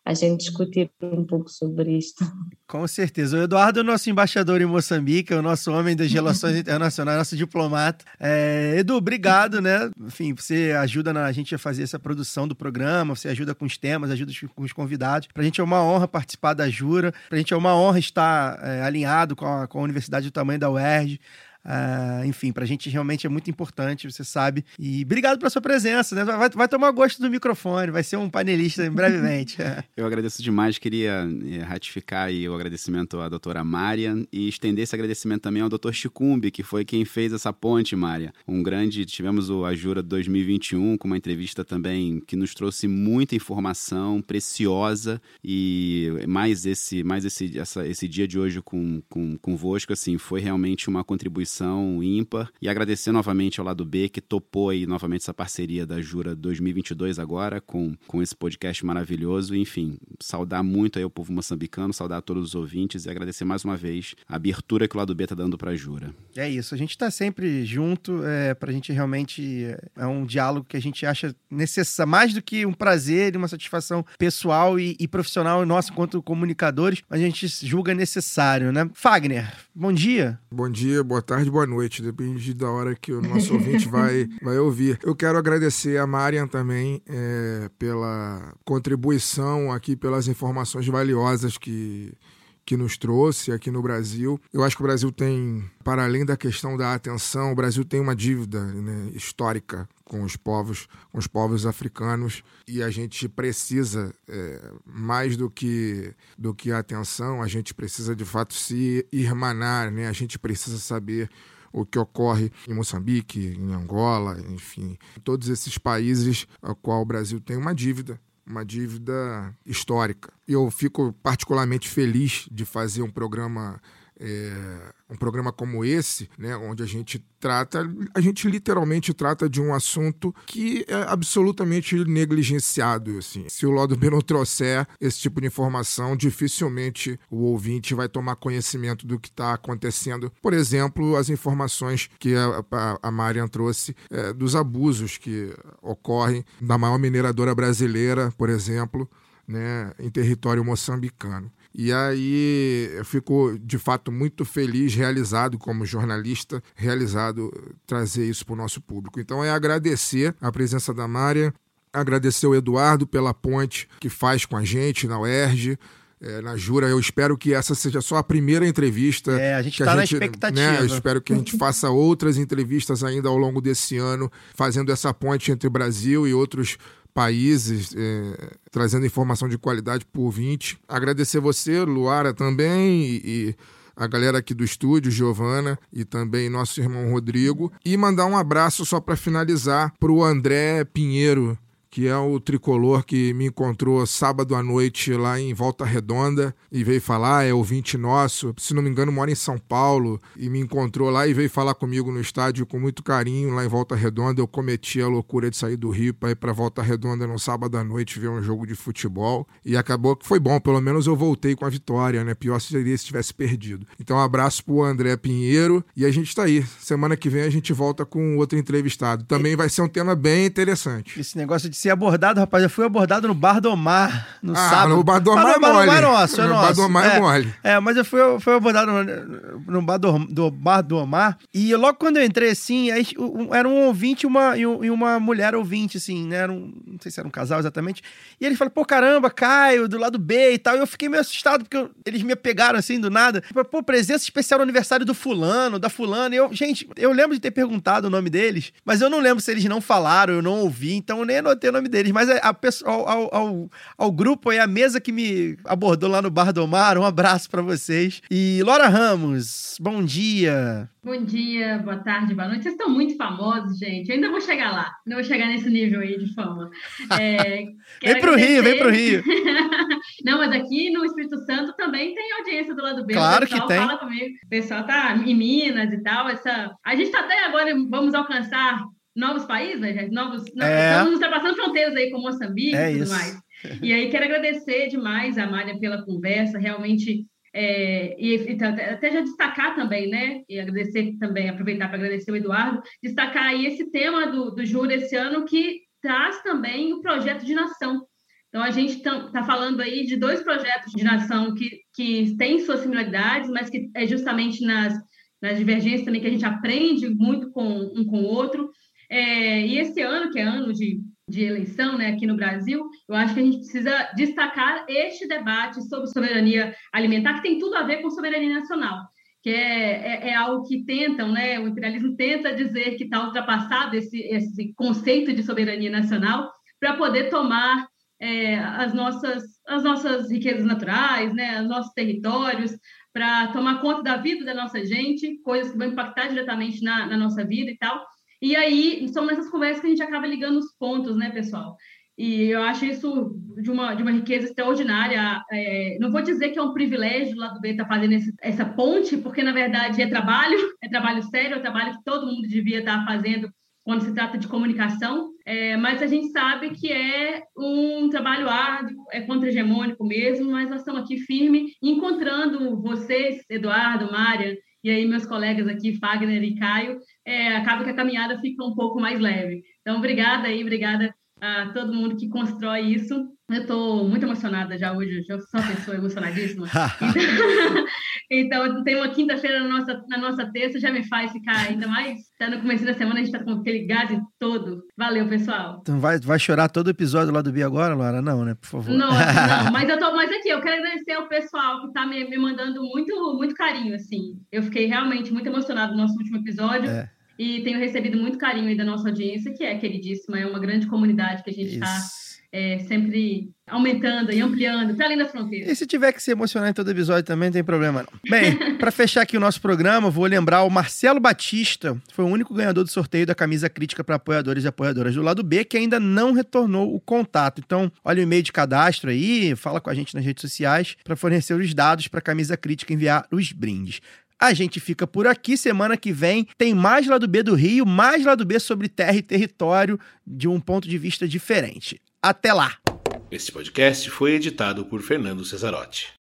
S3: a gente discutir um pouco sobre isto.
S1: Com certeza. O Eduardo é o nosso embaixador em Moçambique, é o nosso homem das relações internacionais, nosso diplomata. É, Edu, obrigado, né? Enfim, você ajuda na, a gente a fazer essa produção do programa, você ajuda com os temas, ajuda com os convidados. Para a gente é uma honra participar da Jura, para a gente é uma honra estar é, alinhado com a, com a Universidade do tamanho da UERJ. Uh, enfim, pra gente realmente é muito importante, você sabe. E obrigado pela sua presença, né? Vai, vai tomar gosto do microfone, vai ser um panelista brevemente.
S2: Eu agradeço demais, queria eh, ratificar o agradecimento à doutora Marian e estender esse agradecimento também ao doutor Chicumbi, que foi quem fez essa ponte, Maria. Um grande, tivemos o Ajura 2021 com uma entrevista também que nos trouxe muita informação preciosa e mais esse, mais esse, essa, esse dia de hoje com, com, convosco, assim, foi realmente uma contribuição edição ímpar. E agradecer novamente ao lado B, que topou aí novamente essa parceria da Jura 2022 agora, com, com esse podcast maravilhoso. Enfim, saudar muito aí o povo moçambicano, saudar a todos os ouvintes e agradecer mais uma vez a abertura que o lado B está dando para a Jura.
S1: É isso, a gente está sempre junto, é, para a gente realmente. É um diálogo que a gente acha necessário, mais do que um prazer e uma satisfação pessoal e, e profissional nossa enquanto comunicadores, a gente julga necessário, né? Fagner, bom dia.
S5: Bom dia, boa tarde tarde, boa noite, depende da hora que o nosso ouvinte vai, vai ouvir. Eu quero agradecer a Marian também é, pela contribuição aqui, pelas informações valiosas que, que nos trouxe aqui no Brasil. Eu acho que o Brasil tem, para além da questão da atenção, o Brasil tem uma dívida né, histórica com os povos, com os povos africanos e a gente precisa é, mais do que do que atenção, a gente precisa de fato se irmanar, né? A gente precisa saber o que ocorre em Moçambique, em Angola, enfim, todos esses países a qual o Brasil tem uma dívida uma dívida histórica. Eu fico particularmente feliz de fazer um programa é, um programa como esse, né, onde a gente trata, a gente literalmente trata de um assunto que é absolutamente negligenciado. Assim. Se o Lado B não trouxer esse tipo de informação, dificilmente o ouvinte vai tomar conhecimento do que está acontecendo. Por exemplo, as informações que a, a, a Marian trouxe é, dos abusos que ocorrem da maior mineradora brasileira, por exemplo, né, em território moçambicano. E aí eu fico de fato muito feliz, realizado como jornalista, realizado trazer isso para o nosso público. Então é agradecer a presença da Mária, agradecer o Eduardo pela ponte que faz com a gente na UERJ. É, na Jura, eu espero que essa seja só a primeira entrevista.
S1: É, a gente
S5: que
S1: tá na expectativa.
S5: Né, eu espero que a gente faça outras entrevistas ainda ao longo desse ano, fazendo essa ponte entre o Brasil e outros países, é, trazendo informação de qualidade por ouvinte. Agradecer você, Luara, também, e, e a galera aqui do estúdio, Giovana, e também nosso irmão Rodrigo. E mandar um abraço só para finalizar para o André Pinheiro, que é o tricolor que me encontrou sábado à noite lá em Volta Redonda e veio falar, é ouvinte nosso, se não me engano mora em São Paulo e me encontrou lá e veio falar comigo no estádio com muito carinho lá em Volta Redonda. Eu cometi a loucura de sair do Rio para ir para Volta Redonda no sábado à noite ver um jogo de futebol e acabou que foi bom, pelo menos eu voltei com a vitória, né? Pior seria se tivesse perdido. Então um abraço pro André Pinheiro e a gente tá aí. Semana que vem a gente volta com outro entrevistado. Também vai ser um tema bem interessante.
S1: Esse negócio de ser abordado, rapaz, eu fui abordado no Bar do Mar no
S5: Ah,
S1: sábado.
S5: no Bar do Mar
S1: Ah,
S5: é
S1: no Bar do. Mar é nosso, é
S5: No
S1: nosso.
S5: Bar do Mar é mole.
S1: É, mas eu fui, eu fui abordado no, no Bar do, do Bar do Mar e logo quando eu entrei, assim, aí, um- era um ouvinte e uma, e um- e uma mulher ouvinte, assim, né? Era um, não sei se era um casal exatamente. E ele falou, pô, caramba, Caio, do lado B e tal. E eu fiquei meio assustado, porque eu- eles me pegaram assim do nada. Falei, Pô, presença especial no aniversário do fulano, da fulana. E eu, gente, eu lembro de ter perguntado o nome deles, mas eu não lembro se eles não falaram, eu não ouvi, então eu nem anotei o nome deles. Mas a, a pessoa, ao, ao, ao, grupo e a mesa que me abordou lá no Bar do Mar, um abraço pra vocês. E Laura Ramos, bom dia.
S4: Bom dia, boa tarde, boa noite. Vocês estão muito famosos, gente. Eu ainda vou chegar lá. Ainda vou chegar nesse nível aí de fama. É,
S1: Vem pro Rio, vem
S4: agradecer-
S1: pro Rio.
S4: Não, mas aqui no Espírito Santo também tem audiência do lado B.
S1: Claro
S4: o pessoal
S1: que tem.
S4: fala comigo. O pessoal tá em Minas e tal. Essa... A gente tá até agora, vamos alcançar novos países, né, gente? Novos...
S1: É.
S4: Estamos ultrapassando fronteiras aí com Moçambique
S1: É
S4: e tudo
S1: isso.
S4: mais. E aí quero agradecer demais a Mária pela conversa, realmente é, e, e até até já destacar também, né? E agradecer também, aproveitar para agradecer o Eduardo, destacar aí esse tema do, do Júri esse ano que traz também o projeto de nação. Então, a gente está falando aí de dois projetos de nação que, que têm suas similaridades, mas que é justamente nas, nas divergências também que a gente aprende muito com um com o outro. É, e esse ano, que é ano de, de eleição né, aqui no Brasil, eu acho que a gente precisa destacar este debate sobre soberania alimentar, que tem tudo a ver com soberania nacional, que é, é, é algo que tentam, né, o imperialismo tenta dizer que está ultrapassado esse, esse conceito de soberania nacional para poder tomar é, as, nossas, as nossas riquezas naturais, né, os nossos territórios, para tomar conta da vida da nossa gente, coisas que vão impactar diretamente na, na nossa vida e tal. E aí, são nessas conversas que a gente acaba ligando os pontos, né, pessoal? E eu acho isso de uma, de uma riqueza extraordinária. É, não vou dizer que é um privilégio do lado B estar fazendo esse, essa ponte, porque, na verdade, é trabalho, é trabalho sério, é trabalho que todo mundo devia estar fazendo quando se trata de comunicação, é, mas a gente sabe que é um trabalho árduo, é contra-hegemônico mesmo, mas nós estamos aqui firme, encontrando vocês, Eduardo, Mária, e aí meus colegas aqui, Fagner e Caio, é, acaba que a caminhada fica um pouco mais leve. Então, obrigada aí, obrigada a todo mundo que constrói isso. Eu estou muito emocionada já hoje, eu sou uma pessoa emocionadíssima. Então, então tem uma quinta-feira na nossa, na nossa terça, já me faz ficar ainda mais. Tá no começo da semana, a gente tá com aquele gás todo. Valeu, pessoal.
S1: Tu vai, vai chorar todo episódio lá do B agora, Laura? Não, né? Por favor.
S4: Nossa, não, mas eu tô, mas aqui, eu quero agradecer ao pessoal que tá me, me mandando muito, muito carinho, assim. Eu fiquei realmente muito emocionada no nosso último episódio.
S1: É.
S4: E tenho recebido muito carinho aí da nossa audiência, que é queridíssima, é uma grande comunidade que a gente está é, sempre aumentando e ampliando, para além das fronteiras.
S1: E se tiver que se emocionar em todo episódio também, não tem problema não. Bem, pra fechar aqui o nosso programa, vou lembrar o Marcelo Batista, foi o único ganhador do sorteio da camisa crítica para apoiadores e apoiadoras do lado B, que ainda não retornou o contato. Então, olha o e-mail de cadastro aí, fala com a gente nas redes sociais para fornecer os dados para a camisa crítica enviar os brindes. A gente fica por aqui. Semana que vem tem mais lado B do Rio, mais lado B sobre terra e território de um ponto de vista diferente. Até lá!
S6: Este podcast foi editado por Fernando Cesarotti.